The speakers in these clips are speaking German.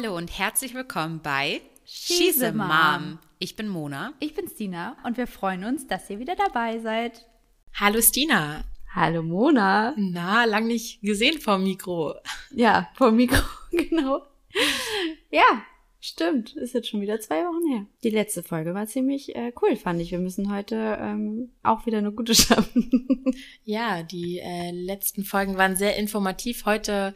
Hallo und herzlich willkommen bei She's a Mom. Ich bin Mona. Ich bin Stina und wir freuen uns, dass ihr wieder dabei seid. Hallo Stina. Hallo Mona. Na, lang nicht gesehen vom Mikro. Ja, vom Mikro, genau. Ja, stimmt. Ist jetzt schon wieder zwei Wochen her. Die letzte Folge war ziemlich äh, cool, fand ich. Wir müssen heute ähm, auch wieder eine gute schaffen. Ja, die äh, letzten Folgen waren sehr informativ. Heute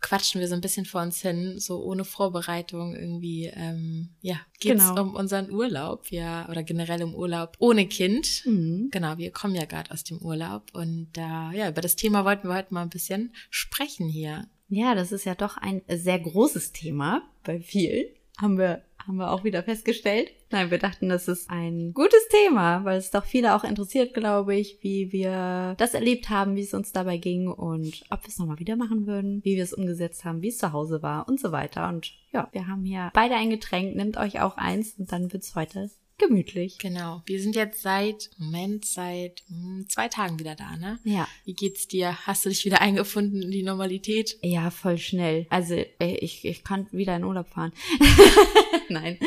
quatschen wir so ein bisschen vor uns hin, so ohne Vorbereitung irgendwie. Ähm, ja, geht's Genau. um unseren Urlaub, ja, oder generell um Urlaub ohne Kind. Mhm. Genau, wir kommen ja gerade aus dem Urlaub und äh, ja, über das Thema wollten wir heute mal ein bisschen sprechen hier. Ja, das ist ja doch ein sehr großes Thema bei vielen. Haben wir, haben wir auch wieder festgestellt. Nein, wir dachten, das ist ein gutes Thema, weil es doch viele auch interessiert, glaube ich, wie wir das erlebt haben, wie es uns dabei ging und ob wir es nochmal wieder machen würden, wie wir es umgesetzt haben, wie es zu Hause war und so weiter. Und ja, wir haben hier beide ein Getränk, nimmt euch auch eins und dann wird's heute gemütlich. Genau, wir sind jetzt seit, Moment, seit hm, zwei Tagen wieder da, ne? Ja. Wie geht's dir? Hast du dich wieder eingefunden in die Normalität? Ja, voll schnell. Also ich, ich kann wieder in Urlaub fahren. Nein.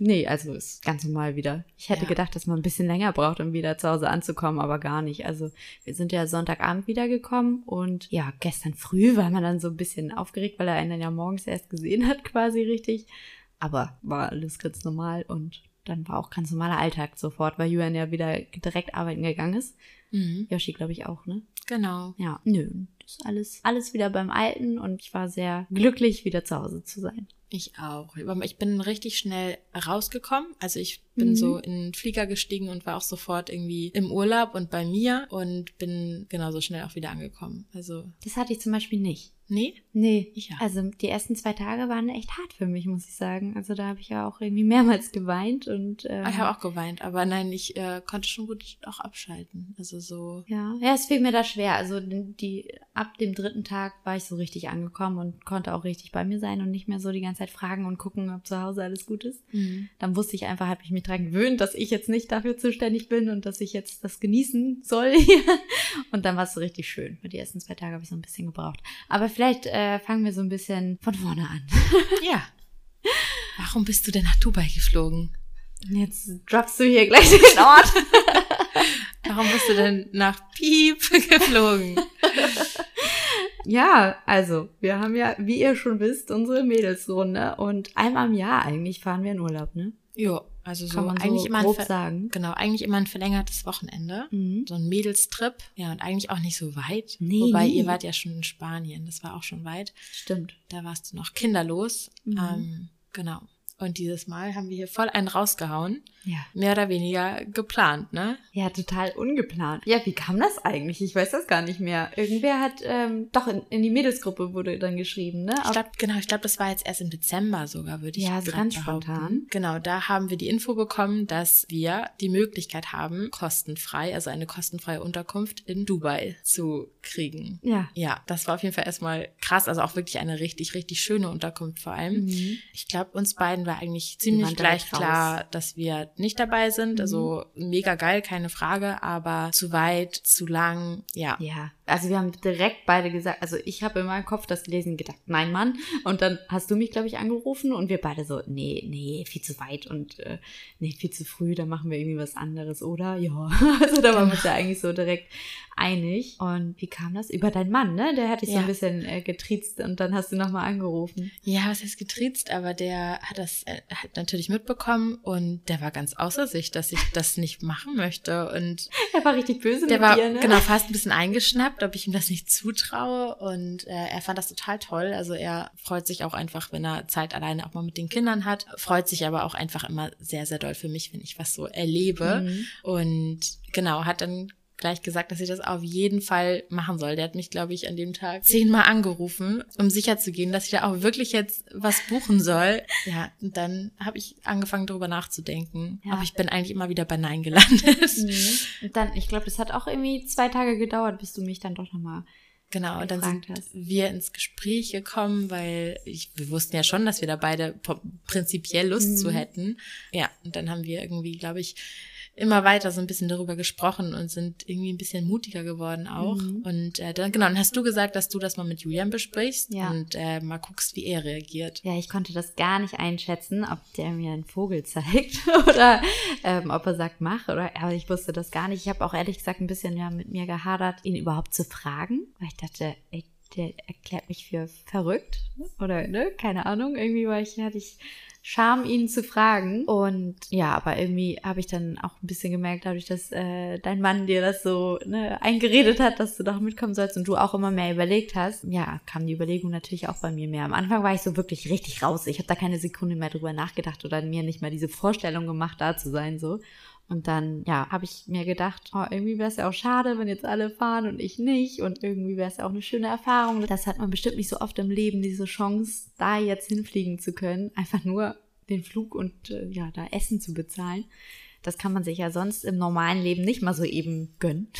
Nee, also ist ganz normal wieder. Ich hätte Ja. gedacht, dass man ein bisschen länger braucht, um wieder zu Hause anzukommen, aber gar nicht. Also wir sind ja Sonntagabend wiedergekommen und ja, gestern früh war man dann so ein bisschen aufgeregt, weil er einen dann ja morgens erst gesehen hat, quasi richtig. Aber war alles ganz normal und dann war auch ganz normaler Alltag sofort, weil Julian ja wieder direkt arbeiten gegangen ist. Mhm. Yoshi, glaube ich, auch, ne? Genau. Ja, nö, das ist alles, alles wieder beim Alten und ich war sehr glücklich, wieder zu Hause zu sein. Ich auch. Ich bin richtig schnell rausgekommen. Also ich bin Mhm. so in den Flieger gestiegen und war auch sofort irgendwie im Urlaub und bei mir und bin genauso schnell auch wieder angekommen. Also, Das hatte ich zum Beispiel nicht. Nee? Nee. Ich ja. Also die ersten zwei Tage waren echt hart für mich, muss ich sagen. Also da habe ich ja auch irgendwie mehrmals geweint und ähm, Ich habe auch geweint, aber nein, ich äh, konnte schon gut auch abschalten. Also so. ja, ja, es fiel mir da schwer. Also die ab dem dritten Tag war ich so richtig angekommen und konnte auch richtig bei mir sein und nicht mehr so die ganze Zeit fragen und gucken, ob zu Hause alles gut ist. Mhm. dann wusste ich einfach, habe ich mich dran gewöhnt, dass ich jetzt nicht dafür zuständig bin und dass ich jetzt das genießen soll. und dann war es so richtig schön. Für die ersten zwei Tage habe ich so ein bisschen gebraucht. Aber vielleicht äh, fangen wir so ein bisschen von vorne an. Ja. Warum bist du denn nach Dubai geflogen? Jetzt droppst du hier gleich den Ort. Warum bist du denn nach Piep geflogen? ja, also, wir haben ja, wie ihr schon wisst, unsere Mädelsrunde und einmal im Jahr eigentlich fahren wir in Urlaub, ne? Jo, also so Kann man eigentlich so immer ein grob sagen. Genau, eigentlich immer ein verlängertes Wochenende. Mhm. So ein Mädelstrip. Ja, und eigentlich auch nicht so weit. Nee, Wobei nie. ihr wart ja schon in Spanien, das war auch schon weit. Stimmt. Da warst du noch kinderlos. Mhm. Ähm, genau. Und dieses Mal haben wir hier voll einen rausgehauen. Ja. Mehr oder weniger geplant, ne? Ja, total ungeplant. Ja, wie kam das eigentlich? Ich weiß das gar nicht mehr. Irgendwer hat, ähm, doch in, in die Mädelsgruppe wurde dann geschrieben, ne? Ich glaube, genau, ich glaube, das war jetzt erst im Dezember sogar, würde ich Ja, so grad ganz behaupten. spontan. Genau, da haben wir die Info bekommen, dass wir die Möglichkeit haben, kostenfrei, also eine kostenfreie Unterkunft in Dubai zu kriegen. ja. Ja, das war auf jeden Fall erstmal krass, also auch wirklich eine richtig, richtig schöne Unterkunft vor allem. Mhm. Ich glaube, uns beiden war eigentlich ziemlich gleich klar, dass wir nicht dabei sind. Mhm. Also mega geil, keine Frage, aber zu weit, zu lang, ja. Ja, also wir haben direkt beide gesagt, also ich habe in meinem Kopf das gelesen und gedacht, nein, Mann. Und dann hast du mich, glaube ich, angerufen und wir beide so, nee, nee, viel zu weit und äh, nee, viel zu früh, dann machen wir irgendwie was anderes, oder? Ja, also da waren wir uns ja eigentlich so direkt einig. Und wie kam das? Über deinen Mann, ne? Der hat dich so Ja. ein bisschen äh, getriezt und dann hast du nochmal angerufen. Ja, was heißt getriezt, aber der hat das äh, hat natürlich mitbekommen und der war ganz außer sich, dass ich das nicht machen möchte und Er war richtig böse der mit war dir, ne? genau fast ein bisschen eingeschnappt, ob ich ihm das nicht zutraue und äh, er fand das total toll. Also er freut sich auch einfach, wenn er Zeit alleine auch mal mit den Kindern hat, freut sich aber auch einfach immer sehr sehr doll für mich, wenn ich was so erlebe Mhm. und genau hat dann gleich gesagt, dass ich das auf jeden Fall machen soll. Der hat mich, glaube ich, an dem Tag zehnmal angerufen, um sicher zu gehen, dass ich da auch wirklich jetzt was buchen soll. Ja, und dann habe ich angefangen, darüber nachzudenken. Ja. Aber ich bin eigentlich immer wieder bei Nein gelandet. Mhm. Und dann, ich glaube, das hat auch irgendwie zwei Tage gedauert, bis du mich dann doch nochmal Genau, und dann sind hast. wir ins Gespräch gekommen, weil ich, wir wussten ja schon, dass wir da beide prinzipiell Lust Mhm. zu hätten. Ja, und dann haben wir irgendwie, glaube ich, immer weiter so ein bisschen darüber gesprochen und sind irgendwie ein bisschen mutiger geworden auch. Mhm. Und äh, dann, genau, dann hast du gesagt, dass du das mal mit Julian besprichst ja. und äh, mal guckst, wie er reagiert. Ja, ich konnte das gar nicht einschätzen, ob der mir einen Vogel zeigt oder ähm, ob er sagt, mach oder aber ich wusste das gar nicht. Ich habe auch ehrlich gesagt ein bisschen ja mit mir gehadert, ihn überhaupt zu fragen, weil ich dachte, ey, der erklärt mich für verrückt oder ne, keine Ahnung, irgendwie war ich hatte ich Scham, ihn zu fragen. Und ja, aber irgendwie habe ich dann auch ein bisschen gemerkt, dadurch, dass äh, dein Mann dir das so ne, eingeredet hat, dass du doch mitkommen sollst und du auch immer mehr überlegt hast, ja, kam die Überlegung natürlich auch bei mir mehr. Am Anfang war ich so wirklich richtig raus. Ich habe da keine Sekunde mehr drüber nachgedacht oder mir nicht mal diese Vorstellung gemacht, da zu sein so. Und dann, ja, habe ich mir gedacht, oh, irgendwie wäre es ja auch schade, wenn jetzt alle fahren und ich nicht. Und irgendwie wäre es ja auch eine schöne Erfahrung. Das hat man bestimmt nicht so oft im Leben, diese Chance, da jetzt hinfliegen zu können. Einfach nur den Flug und äh, ja, da Essen zu bezahlen. Das kann man sich ja sonst im normalen Leben nicht mal so eben gönnen.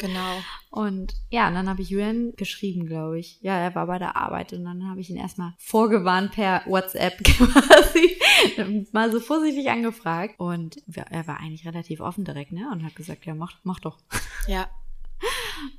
Genau. und ja, und dann habe ich Julian geschrieben, glaube ich. Ja, er war bei der Arbeit und dann habe ich ihn erstmal vorgewarnt per WhatsApp quasi, mal so vorsichtig angefragt. Und er war eigentlich relativ offen direkt, ne? Und hat gesagt, ja, mach, mach doch. Ja.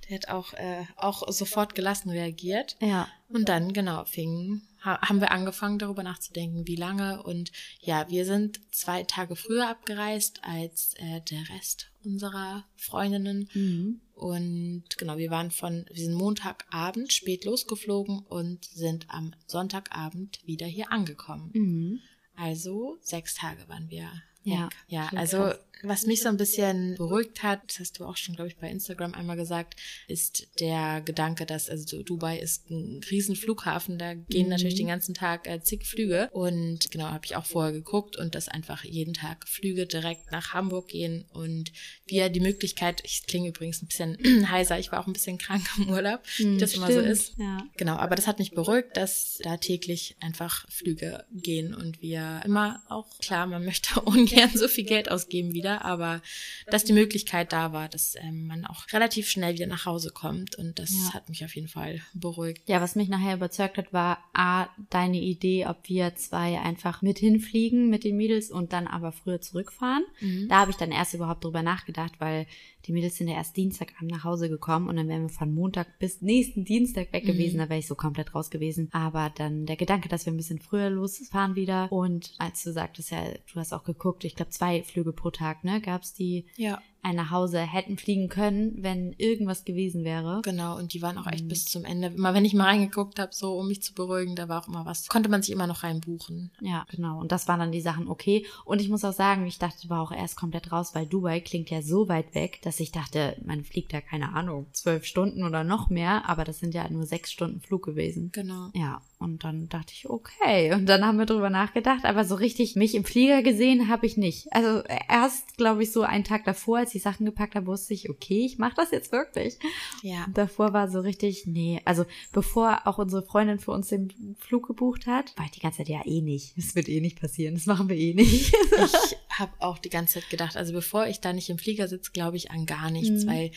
Der hat auch, äh, auch sofort gelassen reagiert. Ja. Und dann, genau, fing haben wir angefangen darüber nachzudenken, wie lange. Und ja, wir sind zwei Tage früher abgereist als äh, der Rest unserer Freundinnen. Mhm. Und genau, wir waren von, wir sind Montagabend spät losgeflogen und sind am Sonntagabend wieder hier angekommen. Mhm. Also sechs Tage waren wir ja, ja, also krass. was mich so ein bisschen beruhigt hat, das hast du auch schon, glaube ich, bei Instagram einmal gesagt, ist der Gedanke, dass, also Dubai ist ein riesen Flughafen, da gehen mhm. natürlich den ganzen Tag äh, zig Flüge und genau, habe ich auch vorher geguckt und dass einfach jeden Tag Flüge direkt nach Hamburg gehen und wir die Möglichkeit, ich klinge übrigens ein bisschen heiser, ich war auch ein bisschen krank im Urlaub, mhm, wie das stimmt. immer so ist. Ja. Genau, aber das hat mich beruhigt, dass da täglich einfach Flüge gehen und wir immer auch, klar, man möchte ungern gern so viel Geld ausgeben wieder, aber dass die Möglichkeit da war, dass ähm, man auch relativ schnell wieder nach Hause kommt und das ja. hat mich auf jeden Fall beruhigt. Ja, was mich nachher überzeugt hat, war A, deine Idee, ob wir zwei einfach mit hinfliegen mit den Mädels und dann aber früher zurückfahren. Mhm. Da habe ich dann erst überhaupt drüber nachgedacht, weil die Mädels sind ja erst Dienstagabend nach Hause gekommen und dann wären wir von Montag bis nächsten Dienstag weg gewesen. Mhm. Da wäre ich so komplett raus gewesen. Aber dann der Gedanke, dass wir ein bisschen früher losfahren wieder und als du sagtest ja, du hast auch geguckt, ich glaube zwei Flüge pro Tag, ne? Gab's die? Ja ein nach Hause hätten fliegen können, wenn irgendwas gewesen wäre. Genau, und die waren auch echt mhm. bis zum Ende. Immer wenn ich mal reingeguckt habe, so um mich zu beruhigen, da war auch immer was. Konnte man sich immer noch reinbuchen. Ja, genau. Und das waren dann die Sachen okay. Und ich muss auch sagen, ich dachte, war auch erst komplett raus, weil Dubai klingt ja so weit weg, dass ich dachte, man fliegt ja keine Ahnung, zwölf Stunden oder noch mehr, aber das sind ja nur sechs Stunden Flug gewesen. Genau. Ja. Und dann dachte ich, okay. Und dann haben wir drüber nachgedacht, aber so richtig mich im Flieger gesehen habe ich nicht. Also erst, glaube ich, so einen Tag davor, als ich Sachen gepackt habe, wusste ich, okay, ich mache das jetzt wirklich. Ja. Und davor war so richtig, nee. Also bevor auch unsere Freundin für uns den Flug gebucht hat, war ich die ganze Zeit, ja, eh nicht. Das wird eh nicht passieren. Das machen wir eh nicht. ich habe auch die ganze Zeit gedacht, also bevor ich da nicht im Flieger sitze, glaube ich an gar nichts, mhm. weil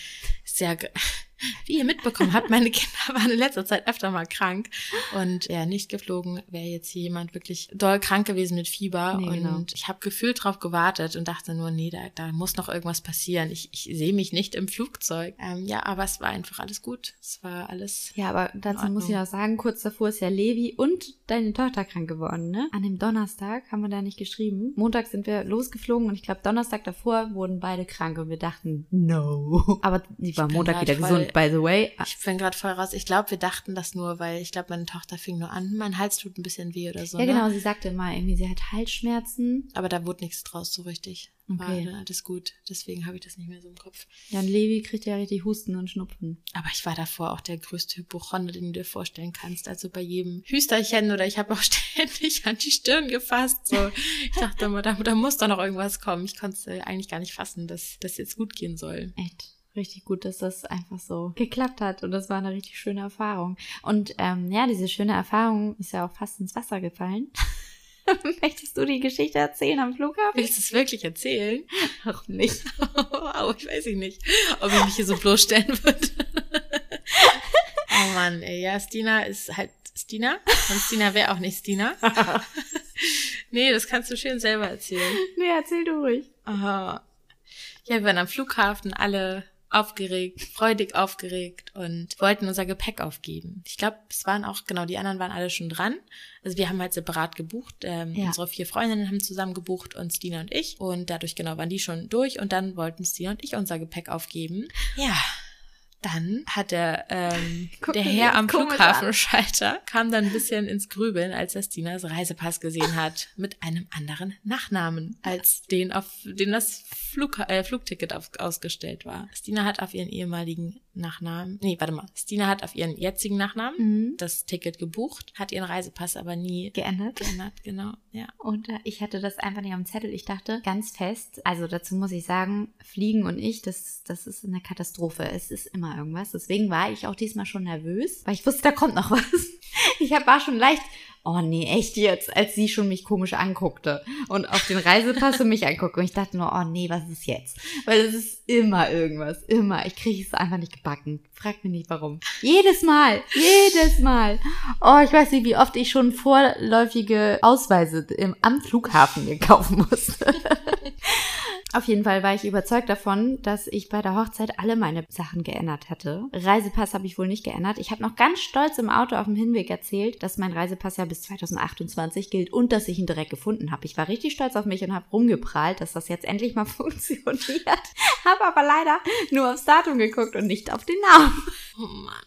es ja wie ihr mitbekommen habt, meine Kinder waren in letzter Zeit öfter mal krank und ja, nicht geflogen, wäre jetzt hier jemand wirklich doll krank gewesen mit Fieber nee, und genau. ich habe gefühlt drauf gewartet und dachte nur, nee, da, da muss noch irgendwas passieren. Ich, ich sehe mich nicht im Flugzeug. Ähm, ja, aber es war einfach alles gut. Es war alles. Ja, aber dazu muss ich auch sagen, kurz davor ist ja Levi und deine Tochter krank geworden, ne? An dem Donnerstag haben wir da nicht geschrieben. Montag sind wir losgeflogen und ich glaube Donnerstag davor wurden beide krank und wir dachten, no. Aber die war Montag wieder gesund by the way. Ich bin gerade voll raus. Ich glaube, wir dachten das nur, weil ich glaube, meine Tochter fing nur an, mein Hals tut ein bisschen weh oder so. Ja, genau, ne? sie sagte immer irgendwie, sie hat Halsschmerzen. Aber da wurde nichts draus so richtig. Okay. War alles gut. Deswegen habe ich das nicht mehr so im Kopf. Ja, und Levi kriegt ja richtig Husten und Schnupfen. Aber ich war davor auch der größte Hypochonder, den du dir vorstellen kannst. Also bei jedem Hüsterchen oder ich habe auch ständig an die Stirn gefasst. So, ich dachte immer, da, da muss doch noch irgendwas kommen. Ich konnte es eigentlich gar nicht fassen, dass das jetzt gut gehen soll. Echt richtig gut, dass das einfach so geklappt hat und das war eine richtig schöne Erfahrung. Und ähm, ja, diese schöne Erfahrung ist ja auch fast ins Wasser gefallen. Möchtest du die Geschichte erzählen am Flughafen? Willst du es wirklich erzählen? Ach nicht. oh, ich weiß nicht, ob ich mich hier so bloßstellen würde. oh Mann, ey. ja, Stina ist halt Stina und Stina wäre auch nicht Stina. nee, das kannst du schön selber erzählen. Nee, erzähl du ruhig. Aha. Ja, wir waren am Flughafen, alle aufgeregt, freudig aufgeregt und wollten unser Gepäck aufgeben. Ich glaube, es waren auch, genau, die anderen waren alle schon dran. Also wir haben halt separat gebucht. Ähm, ja. Unsere vier Freundinnen haben zusammen gebucht und Stina und ich. Und dadurch, genau, waren die schon durch und dann wollten Stina und ich unser Gepäck aufgeben. Ja, dann hat der, ähm, der Herr am Flughafenschalter kam dann ein bisschen ins Grübeln, als er Stinas Reisepass gesehen hat, mit einem anderen Nachnamen, als den, auf den das Flug, äh, Flugticket auf, ausgestellt war. Stina hat auf ihren ehemaligen Nachnamen, nee, warte mal, Stina hat auf ihren jetzigen Nachnamen mhm. das Ticket gebucht, hat ihren Reisepass aber nie geändert. Geändert, genau, ja. Und äh, ich hatte das einfach nicht am Zettel. Ich dachte ganz fest, also dazu muss ich sagen, Fliegen und ich, das, das ist eine Katastrophe. Es ist immer irgendwas. Deswegen war ich auch diesmal schon nervös, weil ich wusste, da kommt noch was. Ich hab, war schon leicht oh nee, echt jetzt, als sie schon mich komisch anguckte und auf den Reisepass mich anguckte. Und ich dachte nur, oh nee, was ist jetzt? Weil es ist immer irgendwas, immer. Ich kriege es einfach nicht gebacken. Frag mich nicht warum. Jedes Mal, jedes Mal. Oh, ich weiß nicht, wie oft ich schon vorläufige Ausweise im, am Flughafen mir kaufen musste. Auf jeden Fall war ich überzeugt davon, dass ich bei der Hochzeit alle meine Sachen geändert hätte. Reisepass habe ich wohl nicht geändert. Ich habe noch ganz stolz im Auto auf dem Hinweg erzählt, dass mein Reisepass ja bis 2028 gilt und dass ich ihn direkt gefunden habe. Ich war richtig stolz auf mich und habe rumgeprahlt, dass das jetzt endlich mal funktioniert. habe aber leider nur aufs Datum geguckt und nicht auf den Namen. Oh Mann.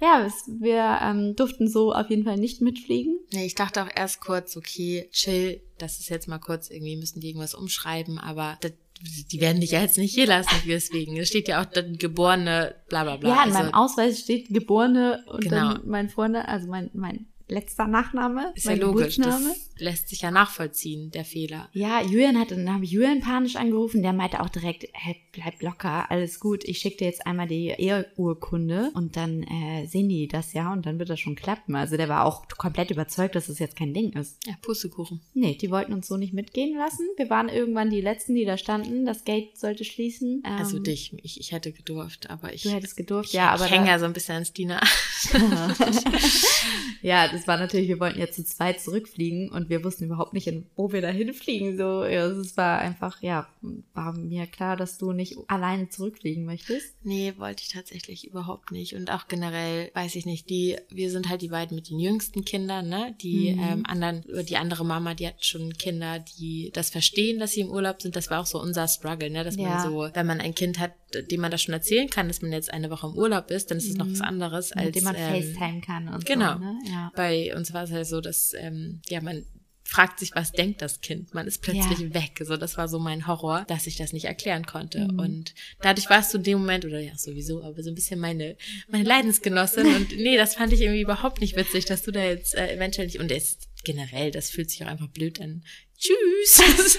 Ja, wir ähm, durften so auf jeden Fall nicht mitfliegen. Nee, ich dachte auch erst kurz, okay, chill, das ist jetzt mal kurz, irgendwie müssen die irgendwas umschreiben, aber das, die werden dich ja jetzt nicht hier lassen deswegen. Es steht ja auch dann geborene, bla bla bla. Ja, in also, meinem Ausweis steht geborene und genau. dann mein Freund, also mein, mein letzter Nachname. Ist ja logisch. Das lässt sich ja nachvollziehen, der Fehler. Ja, Julian hat, dann habe ich Julian panisch angerufen, der meinte auch direkt, hey, bleib locker, alles gut, ich schicke dir jetzt einmal die Eheurkunde und dann äh, sehen die das ja und dann wird das schon klappen. Also der war auch komplett überzeugt, dass das jetzt kein Ding ist. Ja, Pustekuchen. Nee, die wollten uns so nicht mitgehen lassen. Wir waren irgendwann die Letzten, die da standen. Das Gate sollte schließen. Ähm, also dich, ich, ich hätte gedurft, aber ich... Du hättest gedurft, ich, ja, aber... Ich hänge ja so ein bisschen ans Dina. ja, das war natürlich, wir wollten ja zu zweit zurückfliegen und wir wussten überhaupt nicht, wo wir da hinfliegen. So, ja, es war einfach, ja, war mir klar, dass du nicht alleine zurückfliegen möchtest. Nee, wollte ich tatsächlich überhaupt nicht. Und auch generell, weiß ich nicht, die, wir sind halt die beiden mit den jüngsten Kindern, ne? Die mhm. ähm, anderen, die andere Mama, die hat schon Kinder, die das verstehen, dass sie im Urlaub sind. Das war auch so unser Struggle, ne? Dass ja. man so, wenn man ein Kind hat, dem man das schon erzählen kann, dass man jetzt eine Woche im Urlaub ist, dann ist es mhm. noch was anderes als. Mit dem man ähm, FaceTime kann und genau. so. Ne? Ja. Bei uns war es halt so, dass ähm, ja man fragt sich, was denkt das Kind? Man ist plötzlich ja. weg. So, das war so mein Horror, dass ich das nicht erklären konnte. Mhm. Und dadurch warst du in dem Moment, oder ja, sowieso, aber so ein bisschen meine, meine Leidensgenossin. Und nee, das fand ich irgendwie überhaupt nicht witzig, dass du da jetzt äh, eventuell nicht, und es generell, das fühlt sich auch einfach blöd an. Tschüss.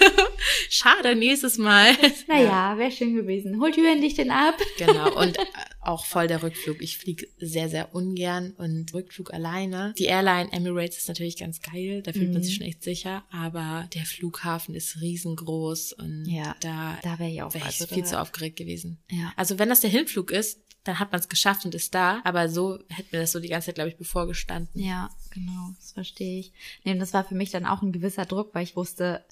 Schade, nächstes Mal. Naja, wäre schön gewesen. Holt Jürgen dich denn ab? Genau, und auch voll der Rückflug. Ich fliege sehr, sehr ungern und Rückflug alleine. Die Airline Emirates ist natürlich ganz geil, da fühlt mhm. man sich mhm. schon echt sicher, aber der Flughafen ist riesengroß und ja, da, da wäre ich auch wär ich viel zu aufgeregt gewesen. Ja. Also wenn das der Hinflug ist, dann hat man es geschafft und ist da. Aber so hätte mir das so die ganze Zeit, glaube ich, bevorgestanden. Ja, genau, das verstehe ich. Nee, das war für mich dann auch ein gewisser Druck, weil ich wusste,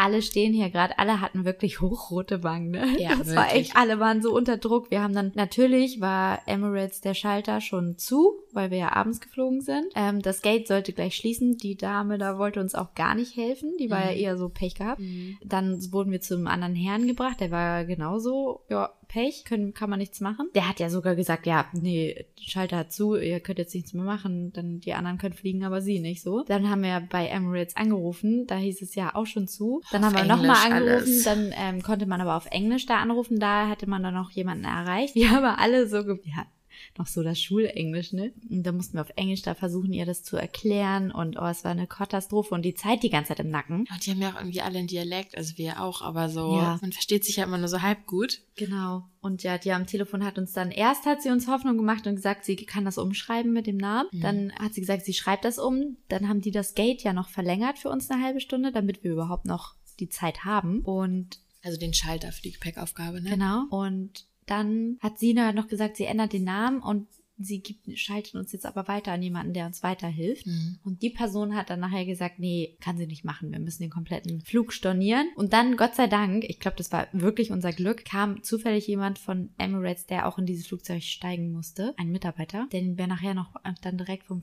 alle stehen hier gerade, alle hatten wirklich hochrote Wangen. Ne? Ja, das wirklich. war echt, alle waren so unter Druck. Wir haben dann, natürlich war Emirates der Schalter schon zu, weil wir ja abends geflogen sind. Ähm, das Gate sollte gleich schließen. Die Dame da wollte uns auch gar nicht helfen. Die war mhm. ja eher so Pech gehabt. Mhm. Dann wurden wir zum anderen Herrn gebracht. Der war genauso, ja, Pech, können, kann man nichts machen. Der hat ja sogar gesagt, ja, nee, Schalter hat zu, ihr könnt jetzt nichts mehr machen, dann die anderen können fliegen, aber sie nicht so. Dann haben wir bei Emirates angerufen, da hieß es ja auch schon zu. Dann auf haben wir nochmal angerufen, alles. dann ähm, konnte man aber auf Englisch da anrufen, da hatte man dann noch jemanden erreicht. Wir haben alle so, ja, noch so das Schulenglisch, ne? Und da mussten wir auf Englisch da versuchen, ihr das zu erklären und oh, es war eine Katastrophe und die Zeit die ganze Zeit im Nacken. Und die haben ja auch irgendwie alle einen Dialekt, also wir auch, aber so, ja. man versteht sich ja immer nur so halb gut. Genau. Und ja, die am Telefon hat uns dann, erst hat sie uns Hoffnung gemacht und gesagt, sie kann das umschreiben mit dem Namen. Mhm. Dann hat sie gesagt, sie schreibt das um. Dann haben die das Gate ja noch verlängert für uns eine halbe Stunde, damit wir überhaupt noch die Zeit haben. Und also den Schalter für die Gepäckaufgabe, ne? Genau. Und dann hat Sina noch gesagt, sie ändert den Namen und sie gibt, schaltet uns jetzt aber weiter an jemanden, der uns weiterhilft. Mhm. Und die Person hat dann nachher gesagt, nee, kann sie nicht machen. Wir müssen den kompletten Flug stornieren. Und dann, Gott sei Dank, ich glaube, das war wirklich unser Glück, kam zufällig jemand von Emirates, der auch in dieses Flugzeug steigen musste. Ein Mitarbeiter, den wir nachher noch dann direkt vom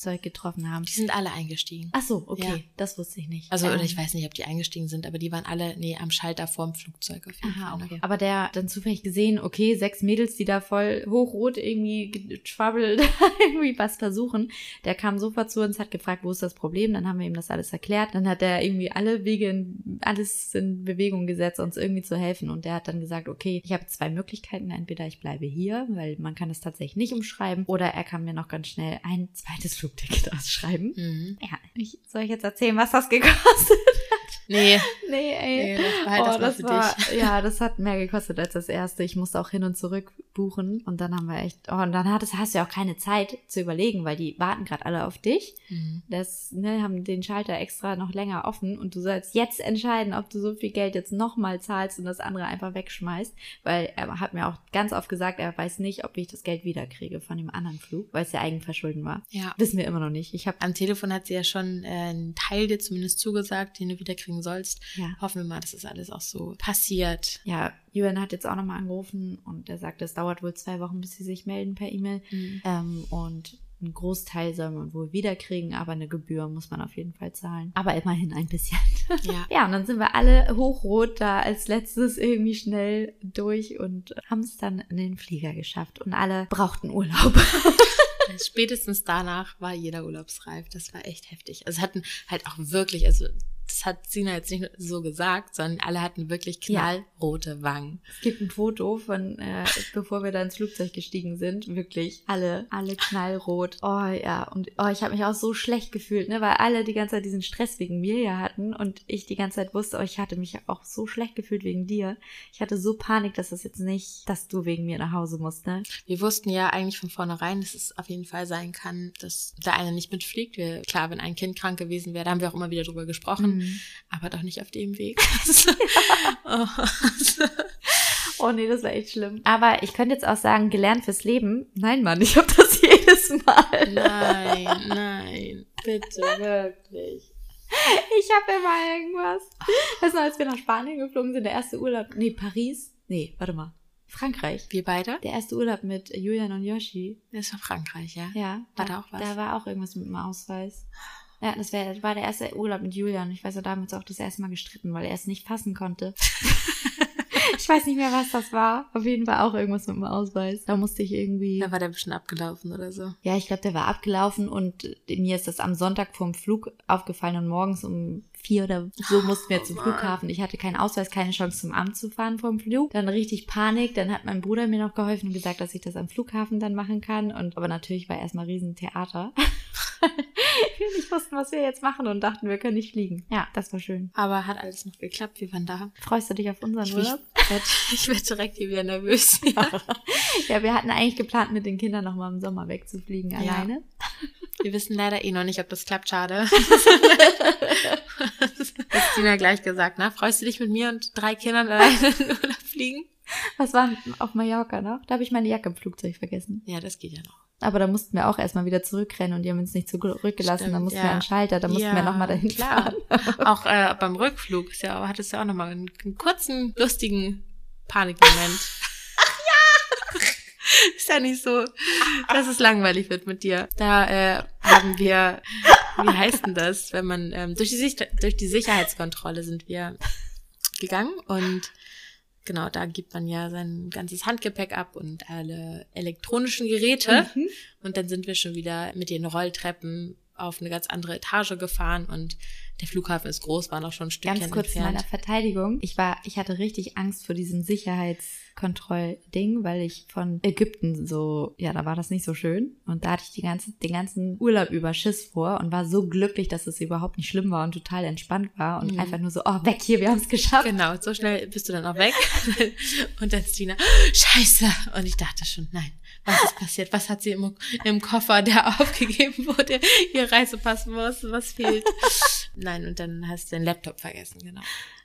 Flugzeug getroffen haben. Die sind alle eingestiegen. Ach so, okay, Ja. das wusste ich nicht. Also, Ähm, oder ich weiß nicht, ob die eingestiegen sind, aber die waren alle, nee, am Schalter vorm Flugzeug auf jeden Aha, Fall. okay. noch. Aber der dann zufällig gesehen, okay, sechs Mädels, die da voll hochrot irgendwie schwabbelt, irgendwie was versuchen. Der kam sofort zu uns, hat gefragt, wo ist das Problem? Dann haben wir ihm das alles erklärt. Dann hat er irgendwie alle Wege, in, alles in Bewegung gesetzt, uns irgendwie zu helfen. Und der hat dann gesagt, okay, ich habe zwei Möglichkeiten. Entweder ich bleibe hier, weil man kann es tatsächlich nicht umschreiben, oder er kann mir noch ganz schnell ein zweites Flugticket ausschreiben. Mhm. Ja, ich, soll ich jetzt erzählen, was das gekostet Nee, Nee, ey. nee, das behalt das oh, das für war, dich. ja, das hat mehr gekostet als das erste. Ich musste auch hin und zurück buchen und dann haben wir echt, oh, und dann hattest, hast du ja auch keine Zeit zu überlegen, weil die warten gerade alle auf dich. Mhm. Das, ne, haben den Schalter extra noch länger offen und du sollst jetzt entscheiden, ob du so viel Geld jetzt nochmal zahlst und das andere einfach wegschmeißt, weil er hat mir auch ganz oft gesagt, er weiß nicht, ob ich das Geld wiederkriege von dem anderen Flug, weil es ja Eigenverschulden war. Ja. Wissen wir immer noch nicht. Ich habe Am Telefon hat sie ja schon äh, einen Teil dir zumindest zugesagt, den du wiederkriegen sollst. ja. Hoffen wir mal, dass das alles auch so passiert. Ja, Julian hat jetzt auch nochmal angerufen und er sagt, es dauert wohl zwei Wochen, bis sie sich melden per E-Mail. Mhm. Ähm, und einen Großteil soll man wohl wiederkriegen, aber eine Gebühr muss man auf jeden Fall zahlen. Aber immerhin ein bisschen. Ja. ja, und dann sind wir alle hochrot da als letztes irgendwie schnell durch und haben es dann in den Flieger geschafft. Und alle brauchten Urlaub. Spätestens danach war jeder urlaubsreif. Das war echt heftig. Also es hatten halt auch wirklich, also das hat Sina jetzt nicht so gesagt, sondern alle hatten wirklich Ja. knallrote Wangen. Es gibt ein Foto von, äh, bevor wir da ins Flugzeug gestiegen sind, wirklich alle, alle knallrot. Oh ja, und oh, ich habe mich auch so schlecht gefühlt, ne, weil alle die ganze Zeit diesen Stress wegen mir ja hatten und ich die ganze Zeit wusste, oh, ich hatte mich auch so schlecht gefühlt wegen dir. Ich hatte so Panik, dass das jetzt nicht, dass du wegen mir nach Hause musst, ne? Wir wussten ja eigentlich von vornherein, dass es auf jeden Fall sein kann, dass der eine nicht mitfliegt. Wir, klar, wenn ein Kind krank gewesen wäre, da haben wir auch immer wieder drüber gesprochen, Mhm. Aber doch nicht auf dem Weg. oh. Oh nee, das war echt schlimm. Aber ich könnte jetzt auch sagen, gelernt fürs Leben. Nein, Mann, ich habe das jedes Mal. Nein, nein, bitte, wirklich. Ich habe immer irgendwas. Weißt du, als wir nach Spanien geflogen sind, der erste Urlaub. Nee, Paris. Nee, warte mal. Frankreich. Wir beide? Der erste Urlaub mit Julian und Yoshi. Das war Frankreich, ja. Ja. War da auch was? Da war auch irgendwas mit dem Ausweis. Ja, das, wär, war der erste Urlaub mit Julian. Ich weiß ja, damals auch das erste Mal gestritten, weil er es nicht fassen konnte. ich weiß nicht mehr, was das war. Auf jeden Fall auch irgendwas mit dem Ausweis. Da musste ich irgendwie. Da war der bestimmt abgelaufen oder so. Ja, ich glaube, der war abgelaufen und mir ist das am Sonntag vorm Flug aufgefallen und morgens um vier oder so mussten wir zum Mann. Flughafen. Ich hatte keinen Ausweis, keine Chance zum Amt zu fahren vorm Flug. Dann richtig Panik. Dann hat mein Bruder mir noch geholfen und gesagt, dass ich das am Flughafen dann machen kann. Und aber natürlich war erstmal Riesentheater. wir nicht wussten, was wir jetzt machen und dachten, wir können nicht fliegen. Ja, das war schön. Aber hat alles noch geklappt. Wir waren da. Freust du dich auf unseren Ich, Urlaub? ich werd, ich werd direkt hier wieder nervös. Ja. Ja, wir hatten eigentlich geplant, mit den Kindern noch mal im Sommer wegzufliegen Ja. alleine. Wir wissen leider eh noch nicht, ob das klappt. Schade. Hat Tina gleich gesagt, na, freust du dich mit mir und drei Kindern alleine in den Urlaub fliegen? Was war auf Mallorca noch? Da habe ich meine Jacke im Flugzeug vergessen. Ja, das geht ja noch. Aber da mussten wir auch erstmal wieder zurückrennen und die haben uns nicht zurückgelassen. Stimmt, da mussten ja. wir an den Schalter, da mussten wir Ja, nochmal dahin klar. fahren. Auch äh, beim Rückflug ist ja, hattest du ja auch nochmal einen, einen kurzen, lustigen Panikmoment. ja! Ist ja nicht so, dass es langweilig wird mit dir. Da äh, haben wir, wie heißt denn das, wenn man ähm, durch die durch die Sicherheitskontrolle sind wir gegangen und genau, da gibt man ja sein ganzes Handgepäck ab und alle elektronischen Geräte. Mhm. Und dann sind wir schon wieder mit den Rolltreppen auf eine ganz andere Etage gefahren und der Flughafen ist groß, war noch schon ein Stückchen Ganz kurz zu meiner entfernt. Verteidigung. Ich war, ich hatte richtig Angst vor diesem Sicherheitskontrollding, weil ich von Ägypten so, ja, da war das nicht so schön. Und da hatte ich die ganze, den ganzen Urlaub über Schiss vor und war so glücklich, dass es überhaupt nicht schlimm war und total entspannt war und Mhm. einfach nur so, oh, weg hier, wir haben es geschafft. Genau, so schnell bist du dann auch weg. und dann Stina, Scheiße. Und ich dachte schon, nein, was ist passiert? Was hat sie im, im Koffer, der aufgegeben wurde? Ihr Reisepass, was, was fehlt? Nein, und dann hast du den Laptop vergessen, genau.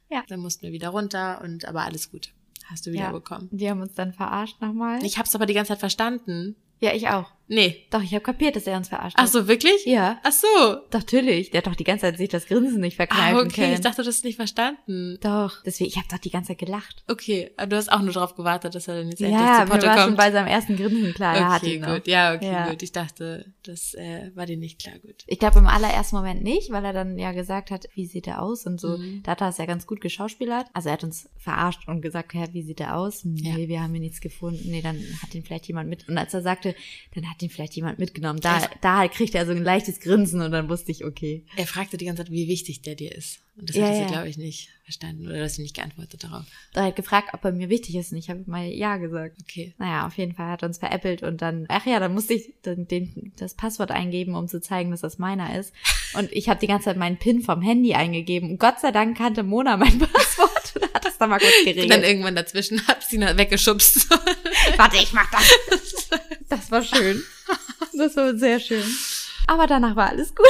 Ja. Dann mussten wir wieder runter und aber alles gut. Hast du wieder Ja. bekommen. Die haben uns dann verarscht nochmal. Ich habe es aber die ganze Zeit verstanden. Ja, ich auch. Nee. Doch, ich habe kapiert, dass er uns verarscht Ach hat. so, wirklich? Ja. Ach so. Doch, natürlich. Der hat doch die ganze Zeit sich das Grinsen nicht Ah, verkneifen okay, können. ich dachte, du hast es nicht verstanden. doch. Deswegen, ich habe doch die ganze Zeit gelacht. Okay, aber du hast auch nur darauf gewartet, dass er dann jetzt endlich Ja, zu mir Potte war schon kommt. bei seinem ersten Grinsen klar, er okay, gut. Ja, okay, Ja. gut. Ich dachte, das äh, war dir nicht klar, gut. Ich glaube im allerersten Moment nicht, weil er dann ja gesagt hat, wie sieht er aus und so. Mhm. Da hat er es ja ganz gut geschauspielert. Also er hat uns verarscht und gesagt, ja, wie sieht er aus? Nee, Ja. wir haben hier nichts gefunden. Nee, dann hat ihn vielleicht jemand mit. Und als er sagte, dann hat ihn vielleicht jemand mitgenommen. Da, Echt? da kriegt er so ein leichtes Grinsen und dann wusste ich, okay. Er fragte die ganze Zeit, wie wichtig der dir ist. Und das Ja, sie, ja. glaube ich, nicht verstanden oder hast du nicht geantwortet darauf. Er hat gefragt, ob er mir wichtig ist und ich habe mal ja gesagt. Okay. Naja, auf jeden Fall hat er uns veräppelt und dann, ach ja, dann musste ich den, den, das Passwort eingeben, um zu zeigen, dass das meiner ist. Und ich habe die ganze Zeit meinen PIN vom Handy eingegeben. Und Gott sei Dank kannte Mona mein Passwort und hat das dann mal kurz Und dann geregelt. irgendwann dazwischen hat sie ihn weggeschubst. Warte, ich mach das. Das war schön. Das war sehr schön. Aber danach war alles gut.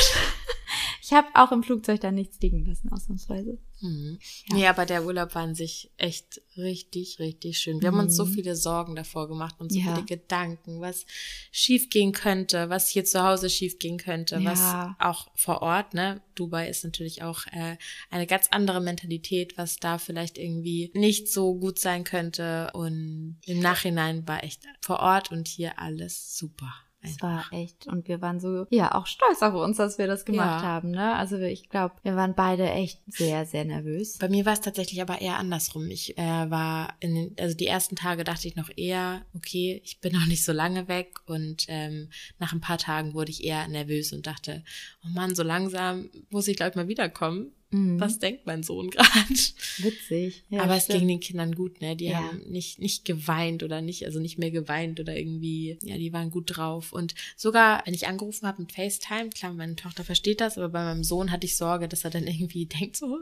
Ich habe auch im Flugzeug dann nichts liegen lassen, ausnahmsweise. Hm. Ja. Ja. aber der Urlaub war an sich echt richtig, richtig schön. Wir haben uns so Mhm. viele Sorgen davor gemacht und so Ja. viele Gedanken, was schief gehen könnte, was hier zu Hause schief gehen könnte, Ja. was auch vor Ort, ne? Dubai ist natürlich auch äh, eine ganz andere Mentalität, was da vielleicht irgendwie nicht so gut sein könnte. Und im Nachhinein war echt vor Ort und hier alles super. Es war echt. Und wir waren so, ja, auch stolz auf uns, dass wir das gemacht Ja. haben, ne? Also ich glaube, wir waren beide echt sehr, sehr nervös. Bei mir war es tatsächlich aber eher andersrum. Ich äh, war in den, also die ersten Tage dachte ich noch eher, okay, ich bin noch nicht so lange weg und ähm, nach ein paar Tagen wurde ich eher nervös und dachte, oh Mann, so langsam muss ich glaube ich mal wiederkommen. Mhm. Was denkt mein Sohn gerade? Witzig. Ja, aber es stimmt. ging den Kindern gut, ne? Die Ja. haben nicht nicht geweint oder nicht, also nicht mehr geweint oder irgendwie, ja, die waren gut drauf und sogar wenn ich angerufen habe mit FaceTime, klar, meine Tochter versteht das, aber bei meinem Sohn hatte ich Sorge, dass er dann irgendwie denkt so,